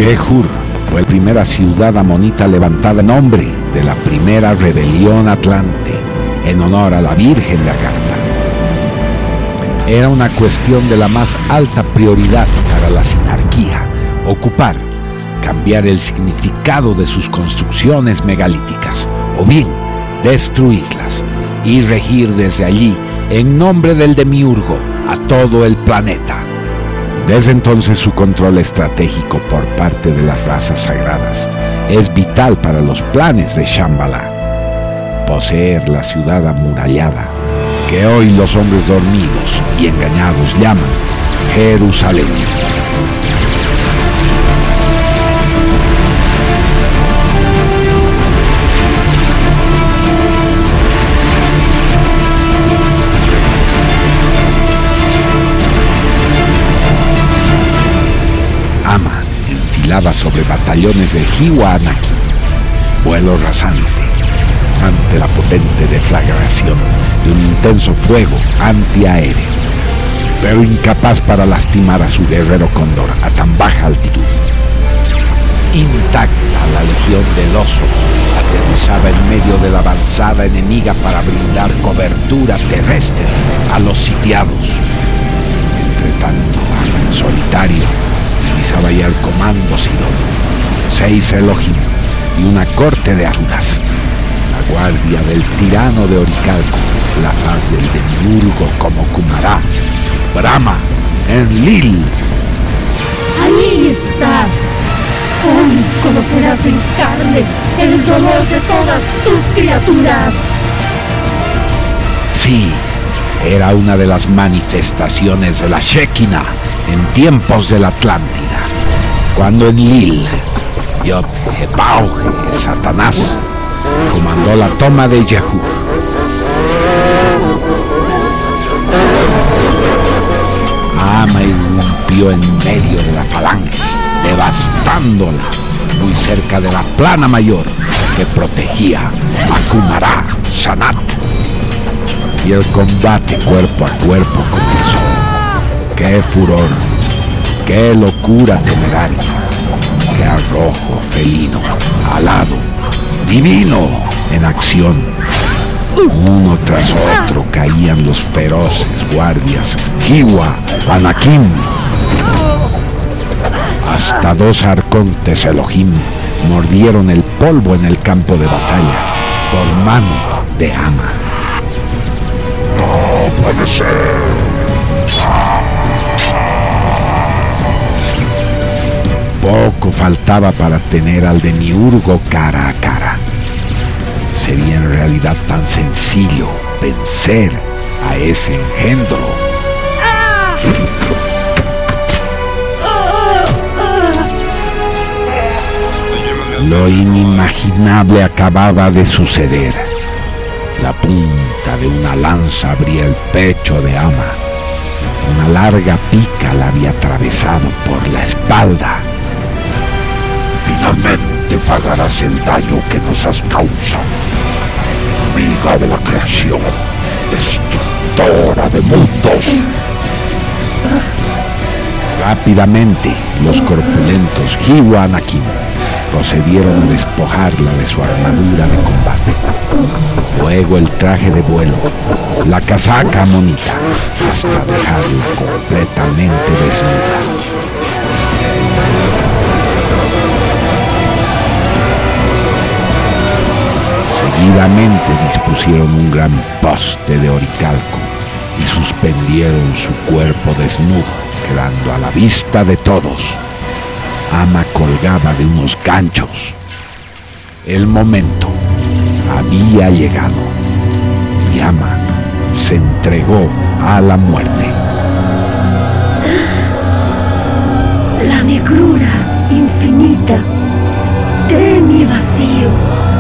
Yehur fue la primera ciudad amonita levantada en nombre de la primera rebelión atlante, en honor a la Virgen de Agartha. Era una cuestión de la más alta prioridad para la sinarquía, ocupar, cambiar el significado de sus construcciones megalíticas, o bien destruirlas y regir desde allí, en nombre del demiurgo, a todo el planeta. Desde entonces su control estratégico por parte de las razas sagradas es vital para los planes de Shambhala. Poseer la ciudad amurallada, que hoy los hombres dormidos y engañados llaman Jerusalén. Sobre batallones de Hiwa Anaki, vuelo rasante, ante la potente deflagración de un intenso fuego antiaéreo, pero incapaz para lastimar a su guerrero cóndor a tan baja altitud. Intacta la legión del oso aterrizaba en medio de la avanzada enemiga para brindar cobertura terrestre a los sitiados. Entre tanto, en solitario realizaba ya el comando Sidón, seis Elohim y una corte de asuras. La guardia del tirano de Oricalco, la faz del demiurgo como Kumará, Brahma, Enlil. Ahí estás. Hoy conocerás en carne el dolor de todas tus criaturas. Sí, era una de las manifestaciones de la Shekinah en tiempos de la Atlántida, cuando Enlil, Yod Hebauge, Satanás, comandó la toma de Yehur. Ama irrumpió en medio de la falange, devastándola muy cerca de la plana mayor que protegía a Kumará, Sanat. Y el combate cuerpo a cuerpo comenzó. ¡Qué furor! ¡Qué locura temeraria! ¡Qué arrojo felino, alado, divino en acción! Uno tras otro caían los feroces guardias, Kiwa, Anakim. Hasta dos arcontes Elohim mordieron el polvo en el campo de batalla por mano de Ama. No puede ser. Poco faltaba para tener al demiurgo cara a cara. Sería en realidad tan sencillo vencer a ese engendro. Lo inimaginable acababa de suceder. La punta de una lanza abría el pecho de Ama. Una larga pica la había atravesado por la espalda. Finalmente pagarás el daño que nos has causado. Amiga de la creación, destructora de mundos. Rápidamente, los corpulentos Hiwa Anakim procedieron a despojarla de su armadura de combate. Luego el traje de vuelo, la casaca monita, hasta dejarla completamente desnuda. Dispusieron un gran poste de oricalco y suspendieron su cuerpo desnudo, quedando a la vista de todos. Ama colgaba de unos ganchos. El momento había llegado y Ama se entregó a la muerte. La negrura infinita de mi vacío.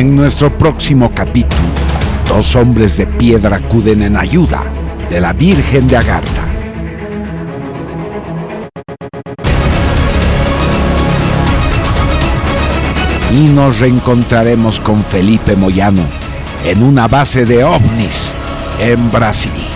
En nuestro próximo capítulo, dos hombres de piedra acuden en ayuda de la Virgen de Agartha. Y nos reencontraremos con Felipe Moyano en una base de ovnis en Brasil.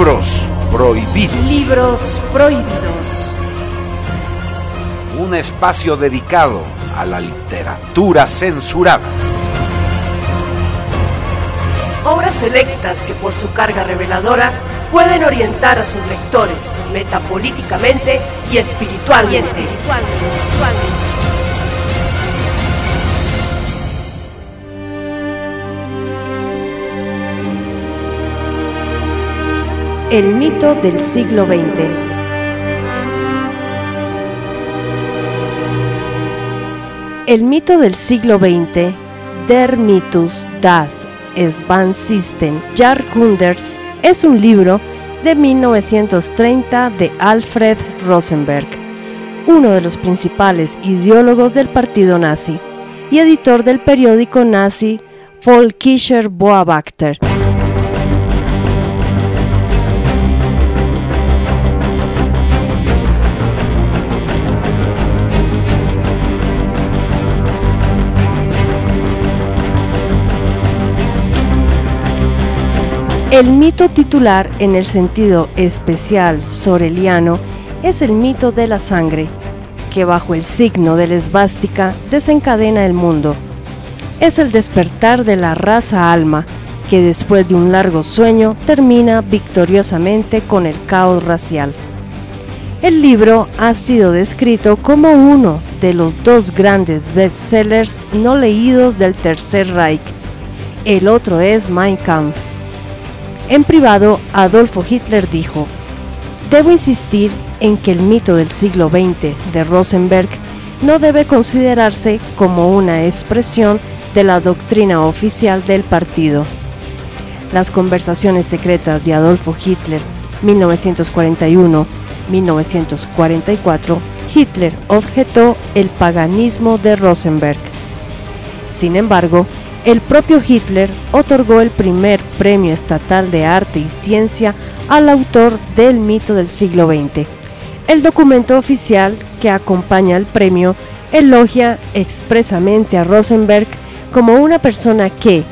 Libros prohibidos. Libros prohibidos. Un espacio dedicado a la literatura censurada. Obras selectas que por su carga reveladora pueden orientar a sus lectores metapolíticamente y espiritualmente. Y espiritualmente. El mito del siglo XX. El mito del siglo XX, Der Mythus das System Jahrhunderts, es un libro de 1930 de Alfred Rosenberg, uno de los principales ideólogos del partido nazi y editor del periódico nazi Volkischer Beobachter. El mito titular en el sentido especial soreliano es el mito de la sangre, que bajo el signo de la esvástica desencadena el mundo. Es el despertar de la raza alma, que después de un largo sueño termina victoriosamente con el caos racial. El libro ha sido descrito como uno de los dos grandes bestsellers no leídos del Tercer Reich. El otro es Mein Kampf en privado, Adolfo Hitler dijo, Debo insistir en que el mito del siglo XX de Rosenberg no debe considerarse como una expresión de la doctrina oficial del partido. Las conversaciones secretas de Adolfo Hitler 1941-1944, Hitler objetó el paganismo de Rosenberg. Sin embargo, el propio Hitler otorgó el primer premio estatal de arte y ciencia al autor del mito del siglo XX. El documento oficial que acompaña al premio elogia expresamente a Rosenberg como una persona que,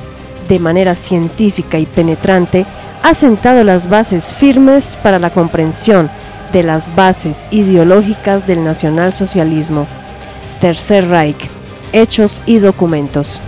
de manera científica y penetrante, ha sentado las bases firmes para la comprensión de las bases ideológicas del nacionalsocialismo. Tercer Reich, Hechos y Documentos.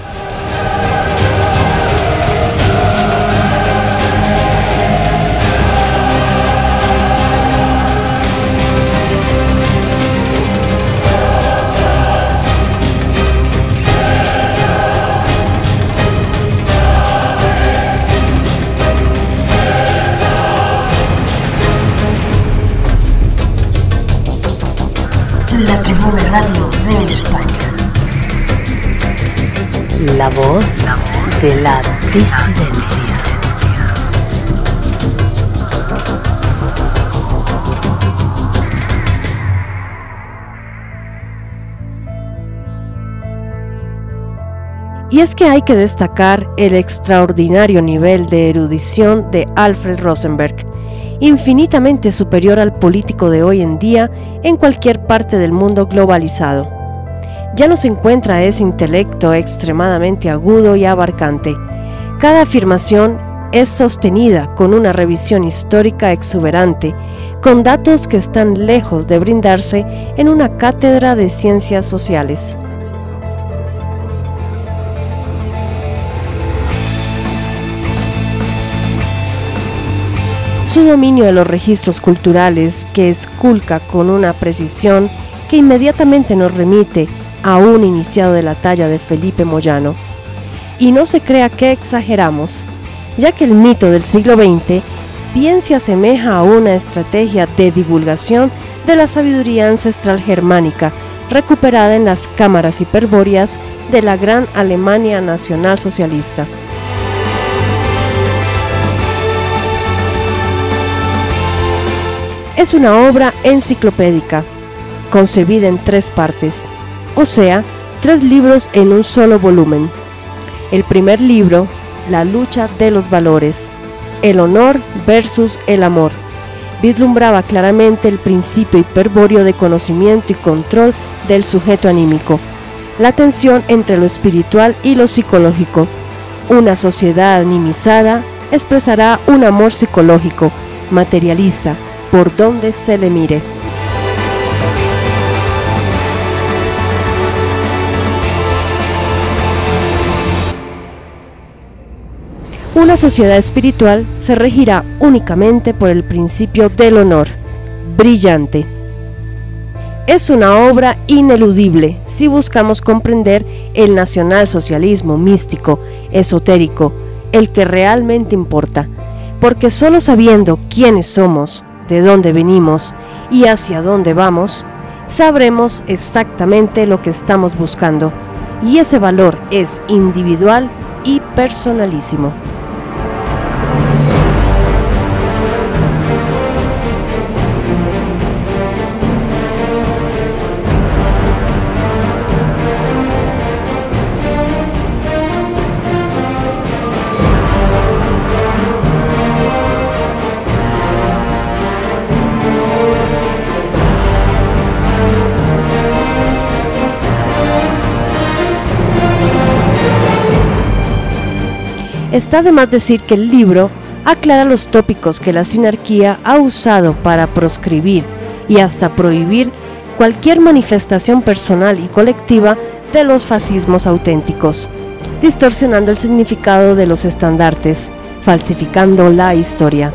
Radio de España. La voz de la disidencia. Y es que hay que destacar el extraordinario nivel de erudición de Alfred Rosenberg, infinitamente superior al político de hoy en día en cualquier parte del mundo globalizado. Ya no se encuentra ese intelecto extremadamente agudo y abarcante. Cada afirmación es sostenida con una revisión histórica exuberante, con datos que están lejos de brindarse en una cátedra de ciencias sociales. Su dominio de los registros culturales que esculca con una precisión que inmediatamente nos remite a un iniciado de la talla de Felipe Moyano. Y no se crea que exageramos, ya que el mito del siglo XX bien se asemeja a una estrategia de divulgación de la sabiduría ancestral germánica recuperada en las cámaras hiperbóreas de la gran Alemania nacional socialista. Es una obra enciclopédica, concebida en tres partes, o sea, tres libros en un solo volumen. El primer libro, La lucha de los valores, el honor versus el amor, vislumbraba claramente el principio hiperbóreo de conocimiento y control del sujeto anímico, la tensión entre lo espiritual y lo psicológico. Una sociedad animizada expresará un amor psicológico, materialista, por donde se le mire. Una sociedad espiritual se regirá únicamente por el principio del honor. Brillante. Es una obra ineludible si buscamos comprender el nacionalsocialismo místico, esotérico, el que realmente importa, porque solo sabiendo quiénes somos, de dónde venimos y hacia dónde vamos, sabremos exactamente lo que estamos buscando, y ese valor es individual y personalísimo. Está de más decir que el libro aclara los tópicos que la sinarquía ha usado para proscribir y hasta prohibir cualquier manifestación personal y colectiva de los fascismos auténticos, distorsionando el significado de los estandartes, falsificando la historia.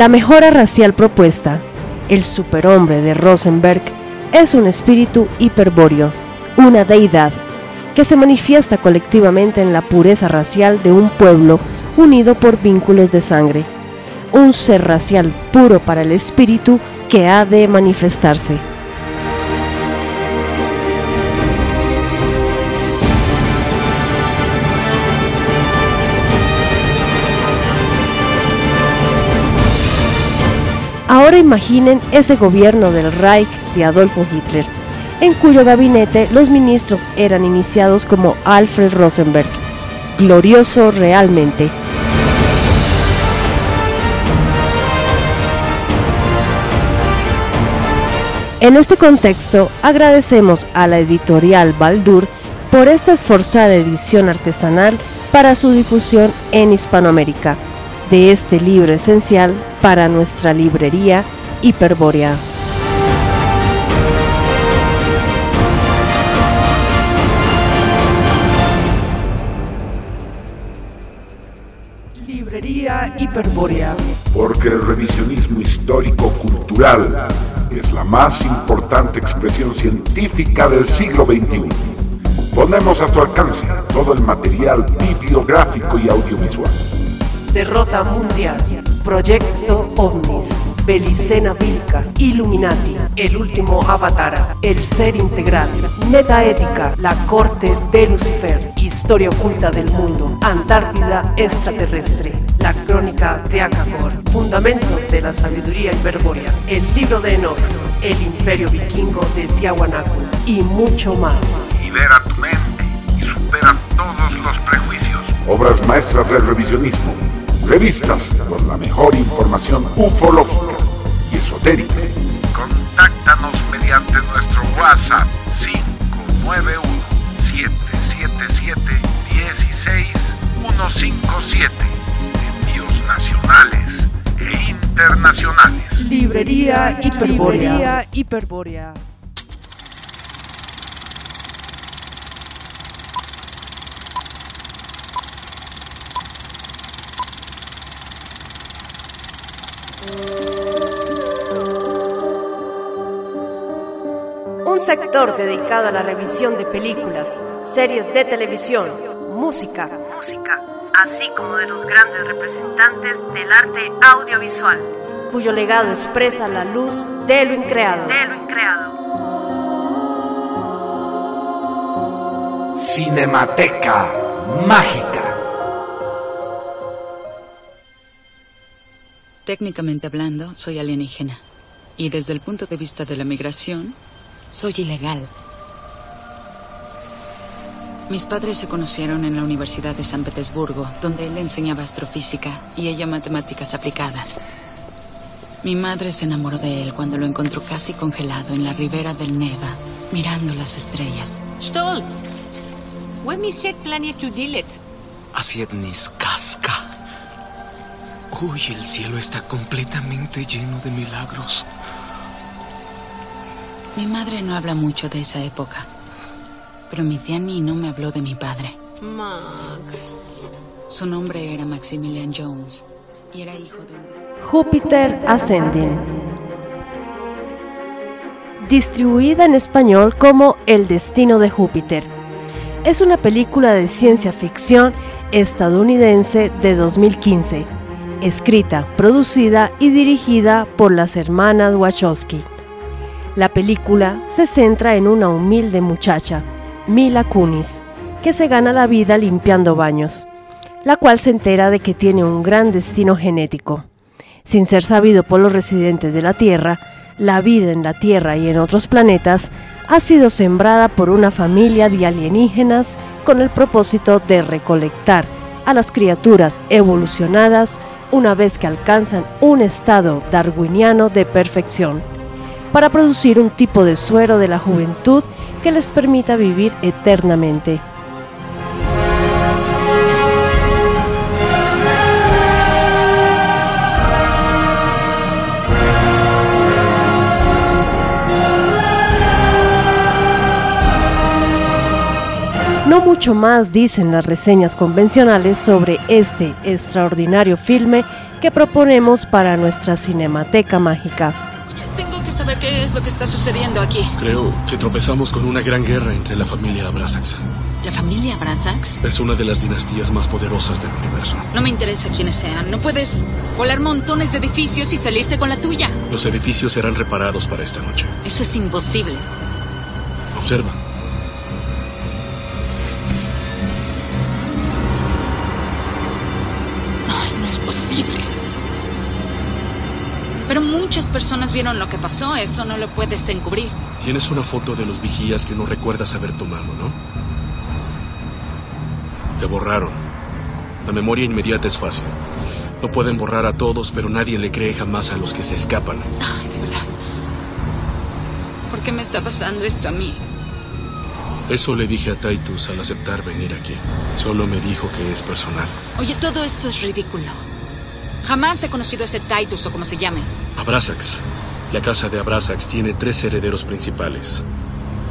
La mejora racial propuesta, el superhombre de Rosenberg, es un espíritu hiperbóreo, una deidad, que se manifiesta colectivamente en la pureza racial de un pueblo unido por vínculos de sangre, un ser racial puro para el espíritu que ha de manifestarse. Ahora imaginen ese gobierno del Reich de Adolfo Hitler, en cuyo gabinete los ministros eran iniciados como Alfred Rosenberg. Glorioso realmente. En este contexto, agradecemos a la editorial Baldur por esta esforzada edición artesanal para su difusión en Hispanoamérica de este libro esencial para nuestra librería Hiperbórea. Librería Hiperbórea. Porque el revisionismo histórico-cultural es la más importante expresión científica del siglo XXI. Ponemos a tu alcance todo el material bibliográfico y audiovisual. Derrota mundial. Proyecto OVNIS. Belicena Vilca. Illuminati. El último avatar. El ser integral. Metaética. La corte de Lucifer. Historia oculta del mundo. Antártida extraterrestre. La crónica de Akagor. Fundamentos de la sabiduría hiperbórea. El libro de Enoch. El imperio vikingo de Tiahuanaco. Y mucho más. Libera tu mente y supera todos los prejuicios. Obras maestras del revisionismo. Revistas con la mejor información ufológica y esotérica. Contáctanos mediante nuestro WhatsApp 597-777-16157. Envíos nacionales e internacionales. Librería Hiperbórea. Librería Hiperbórea. Un sector dedicado a la revisión de películas, series de televisión, música, música, así como de los grandes representantes del arte audiovisual, cuyo legado expresa la luz de lo increado. De lo increado. Cinemateca Mágica. Técnicamente hablando, soy alienígena. Y desde el punto de vista de la migración, soy ilegal. Mis padres se conocieron en la Universidad de San Petersburgo, donde él enseñaba astrofísica y ella matemáticas aplicadas. Mi madre se enamoró de él cuando lo encontró casi congelado en la ribera del Neva, mirando las estrellas. Stol! Asiednis casca. Uy, el cielo está completamente lleno de milagros. Mi madre no habla mucho de esa época, pero mi tía Ni no me habló de mi padre. Max. Su nombre era Maximilian Jones y era hijo de un... Júpiter Ascending. Distribuida en español como El destino de Júpiter. Es una película de ciencia ficción estadounidense de 2015, escrita, producida y dirigida por las hermanas Wachowski. La película se centra en una humilde muchacha, Mila Kunis, que se gana la vida limpiando baños, la cual se entera de que tiene un gran destino genético. Sin ser sabido por los residentes de la Tierra, la vida en la Tierra y en otros planetas ha sido sembrada por una familia de alienígenas con el propósito de recolectar a las criaturas evolucionadas una vez que alcanzan un estado darwiniano de perfección, para producir un tipo de suero de la juventud que les permita vivir eternamente. No mucho más dicen las reseñas convencionales sobre este extraordinario filme que proponemos para nuestra Cinemateca Mágica. Tengo que saber qué es lo que está sucediendo aquí. Creo que tropezamos con una gran guerra entre la familia Abrasax. ¿La familia Brazax? Es una de las dinastías más poderosas del universo. No me interesa quiénes sean. No puedes volar montones de edificios y salirte con la tuya. Los edificios serán reparados para esta noche. Eso es imposible. Observa. Pero muchas personas vieron lo que pasó. Eso no lo puedes encubrir. Tienes una foto de los vigías que no recuerdas haber tomado, ¿no? Te borraron. La memoria inmediata es fácil. No pueden borrar a todos, pero nadie le cree jamás a los que se escapan. Ay, de verdad. ¿Por qué me está pasando esto a mí? Eso le dije a Titus al aceptar venir aquí. Solo me dijo que es personal. Oye, todo esto es ridículo. Jamás he conocido a ese Titus o como se llame. Abrasax. La casa de Abrasax tiene tres herederos principales.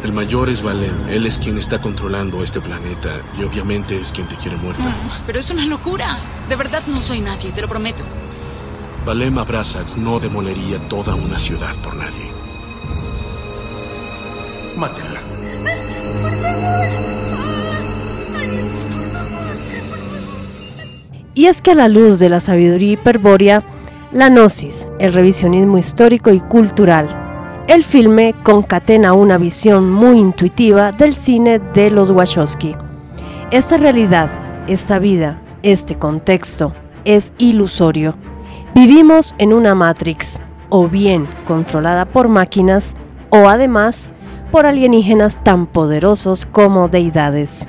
El mayor es Valem. Él es quien está controlando este planeta y obviamente es quien te quiere muerta. Mm, pero es una locura. De verdad no soy nadie, te lo prometo. Valem Abrasax no demolería toda una ciudad por nadie. Mátenla. Y es que a la luz de la sabiduría hiperbórea, la gnosis, el revisionismo histórico y cultural, el filme concatena una visión muy intuitiva del cine de los Wachowski. Esta realidad, esta vida, este contexto es ilusorio. Vivimos en una Matrix, o bien controlada por máquinas, o además por alienígenas tan poderosos como deidades.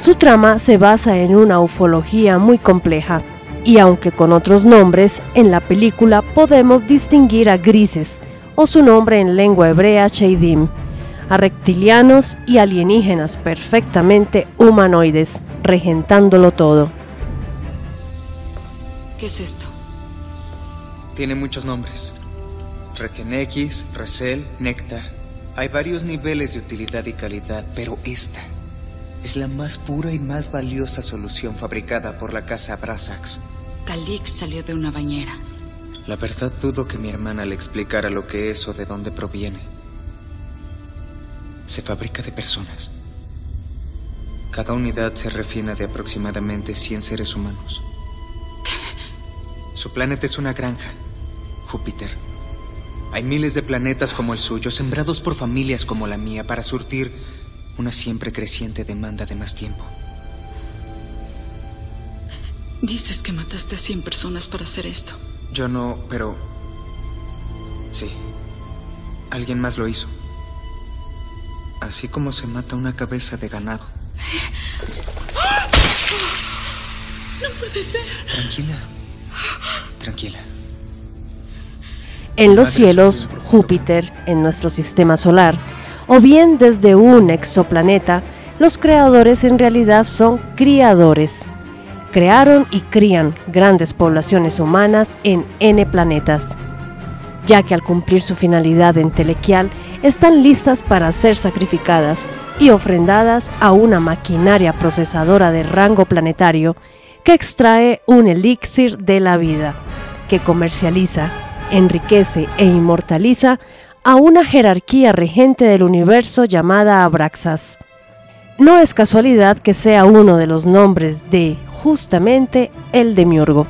Su trama se basa en una ufología muy compleja, y aunque con otros nombres, en la película podemos distinguir a grises, o su nombre en lengua hebrea Sheidim, a reptilianos y alienígenas perfectamente humanoides, regentándolo todo. ¿Qué es esto? Tiene muchos nombres. Regenex, Resel, Néctar. Hay varios niveles de utilidad y calidad, pero esta es la más pura y más valiosa solución fabricada por la casa Brasax. Calix salió de una bañera. La verdad dudo que mi hermana le explicara lo que es o de dónde proviene. Se fabrica de personas. Cada unidad se refina de aproximadamente 100 seres humanos. Su planeta es una granja, Júpiter. Hay miles de planetas como el suyo, sembrados por familias como la mía, para surtir una siempre creciente demanda de más tiempo. Dices que mataste a 100 personas para hacer esto. Yo no, pero... Sí. Alguien más lo hizo. Así como se mata una cabeza de ganado. No puede ser. Tranquila. Tranquila. En los cielos, Júpiter, en nuestro sistema solar, o bien desde un exoplaneta, los creadores en realidad son criadores. Crearon y crían grandes poblaciones humanas en N planetas, ya que al cumplir su finalidad entelequial están listas para ser sacrificadas y ofrendadas a una maquinaria procesadora de rango planetario que extrae un elixir de la vida, que comercializa, enriquece e inmortaliza a una jerarquía regente del universo llamada Abraxas. No es casualidad que sea uno de los nombres de, justamente, el demiurgo,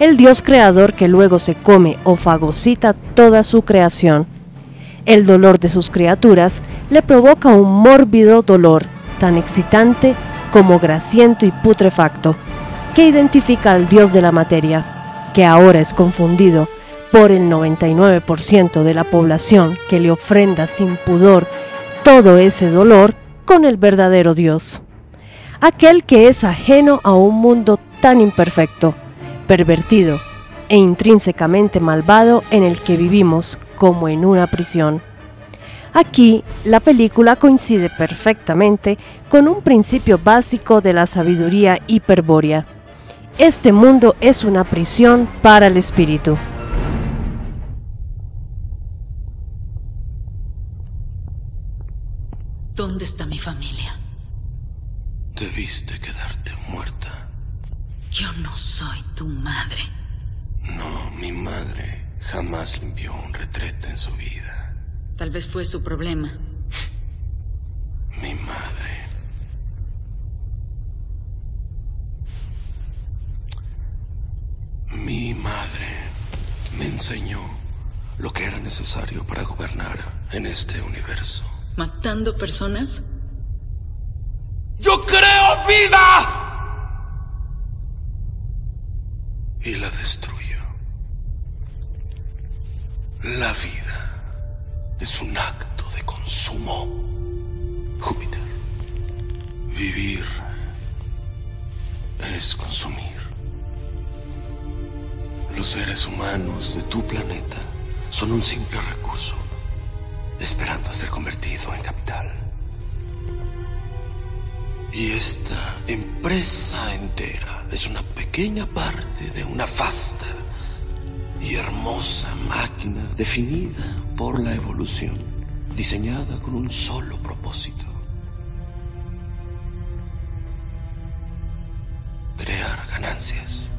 el dios creador que luego se come o fagocita toda su creación. El dolor de sus criaturas le provoca un mórbido dolor, tan excitante como grasiento y putrefacto, que identifica al dios de la materia, que ahora es confundido por el 99% de la población que le ofrenda sin pudor todo ese dolor con el verdadero Dios, aquel que es ajeno a un mundo tan imperfecto, pervertido e intrínsecamente malvado en el que vivimos como en una prisión. Aquí la película coincide perfectamente con un principio básico de la sabiduría hiperbórea. Este mundo es una prisión para el espíritu. ¿Dónde está mi familia? Debiste quedarte muerta. Yo no soy tu madre. No, mi madre jamás limpió un retrete en su vida. Tal vez fue su problema. Mi madre. Mi madre me enseñó lo que era necesario para gobernar en este universo. ¿Matando personas? ¡Yo creo vida! Y la destruyo. La vida es un acto de consumo. Júpiter. Vivir es consumir. Los seres humanos de tu planeta son un simple recurso, esperando a ser convertido en capital. Y esta empresa entera es una pequeña parte de una vasta y hermosa máquina definida por la evolución, diseñada con un solo propósito. Crear ganancias.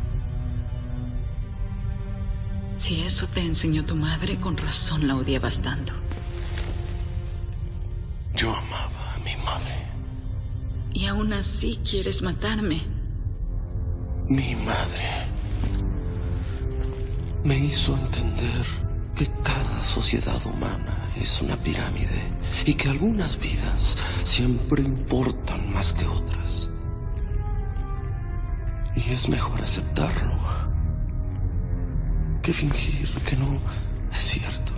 Si eso te enseñó tu madre, con razón la odiabas tanto. Aún así quieres matarme. Mi madre me hizo entender que cada sociedad humana es una pirámide y que algunas vidas siempre importan más que otras. Y es mejor aceptarlo que fingir que no es cierto.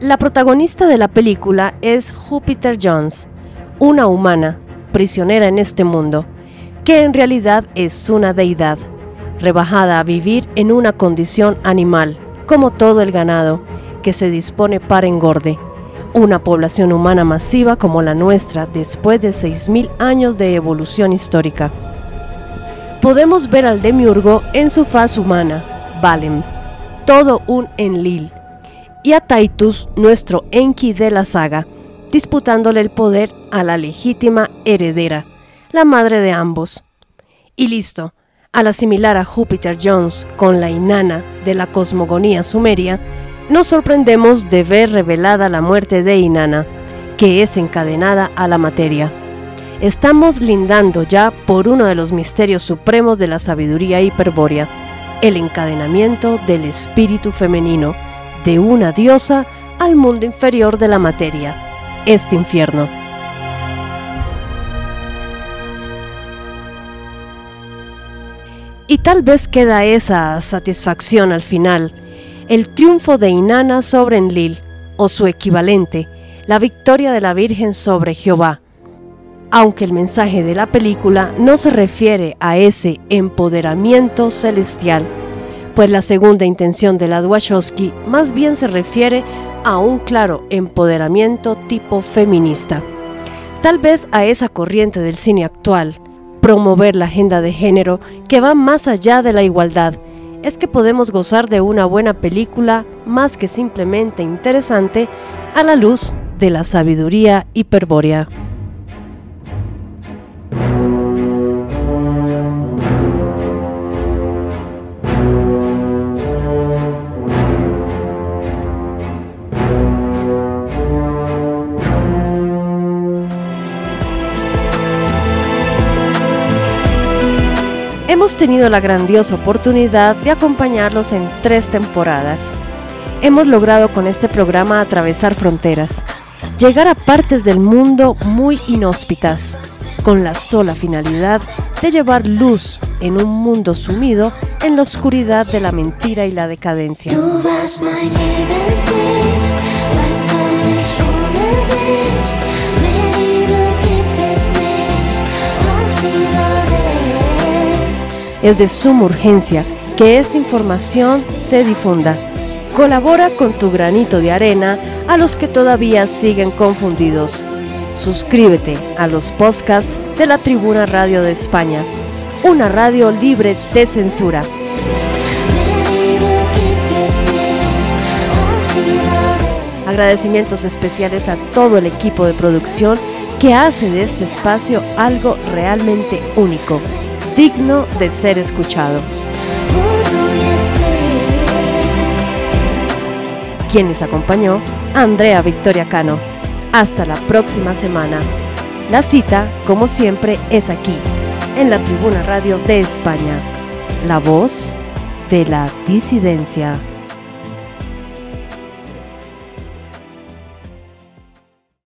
La protagonista de la película es Jupiter Jones, una humana, prisionera en este mundo, que en realidad es una deidad, rebajada a vivir en una condición animal, como todo el ganado, que se dispone para engorde. Una población humana masiva como la nuestra después de 6.000 años de evolución histórica. Podemos ver al demiurgo en su faz humana, Valem, todo un Enlil, y a Titus, nuestro Enki de la saga, disputándole el poder a la legítima heredera, la madre de ambos. Y listo, al asimilar a Júpiter Jones con la inana de la cosmogonía sumeria, nos sorprendemos de ver revelada la muerte de Inanna, que es encadenada a la materia. Estamos lindando ya por uno de los misterios supremos de la sabiduría hiperbórea, el encadenamiento del espíritu femenino de una diosa al mundo inferior de la materia, este infierno. Y tal vez queda esa satisfacción al final, el triunfo de Inanna sobre Enlil, o su equivalente, la victoria de la Virgen sobre Jehová. Aunque el mensaje de la película no se refiere a ese empoderamiento celestial, pues la segunda intención de la Wachowski más bien se refiere a un claro empoderamiento tipo feminista. Tal vez a esa corriente del cine actual, promover la agenda de género que va más allá de la igualdad, es que podemos gozar de una buena película más que simplemente interesante a la luz de la sabiduría hiperbórea. Hemos tenido la grandiosa oportunidad de acompañarlos en tres temporadas. Hemos logrado con este programa atravesar fronteras, llegar a partes del mundo muy inhóspitas, con la sola finalidad de llevar luz en un mundo sumido en la oscuridad de la mentira y la decadencia. Es de suma urgencia que esta información se difunda. Colabora con tu granito de arena a los que todavía siguen confundidos. Suscríbete a los podcasts de la Tribuna Radio de España, una radio libre de censura. Agradecimientos especiales a todo el equipo de producción que hace de este espacio algo realmente único digno de ser escuchado. Quien les acompañó, Andrea Victoria Cano. Hasta la próxima semana. La cita, como siempre, es aquí, en la Tribuna Radio de España. La voz de la disidencia.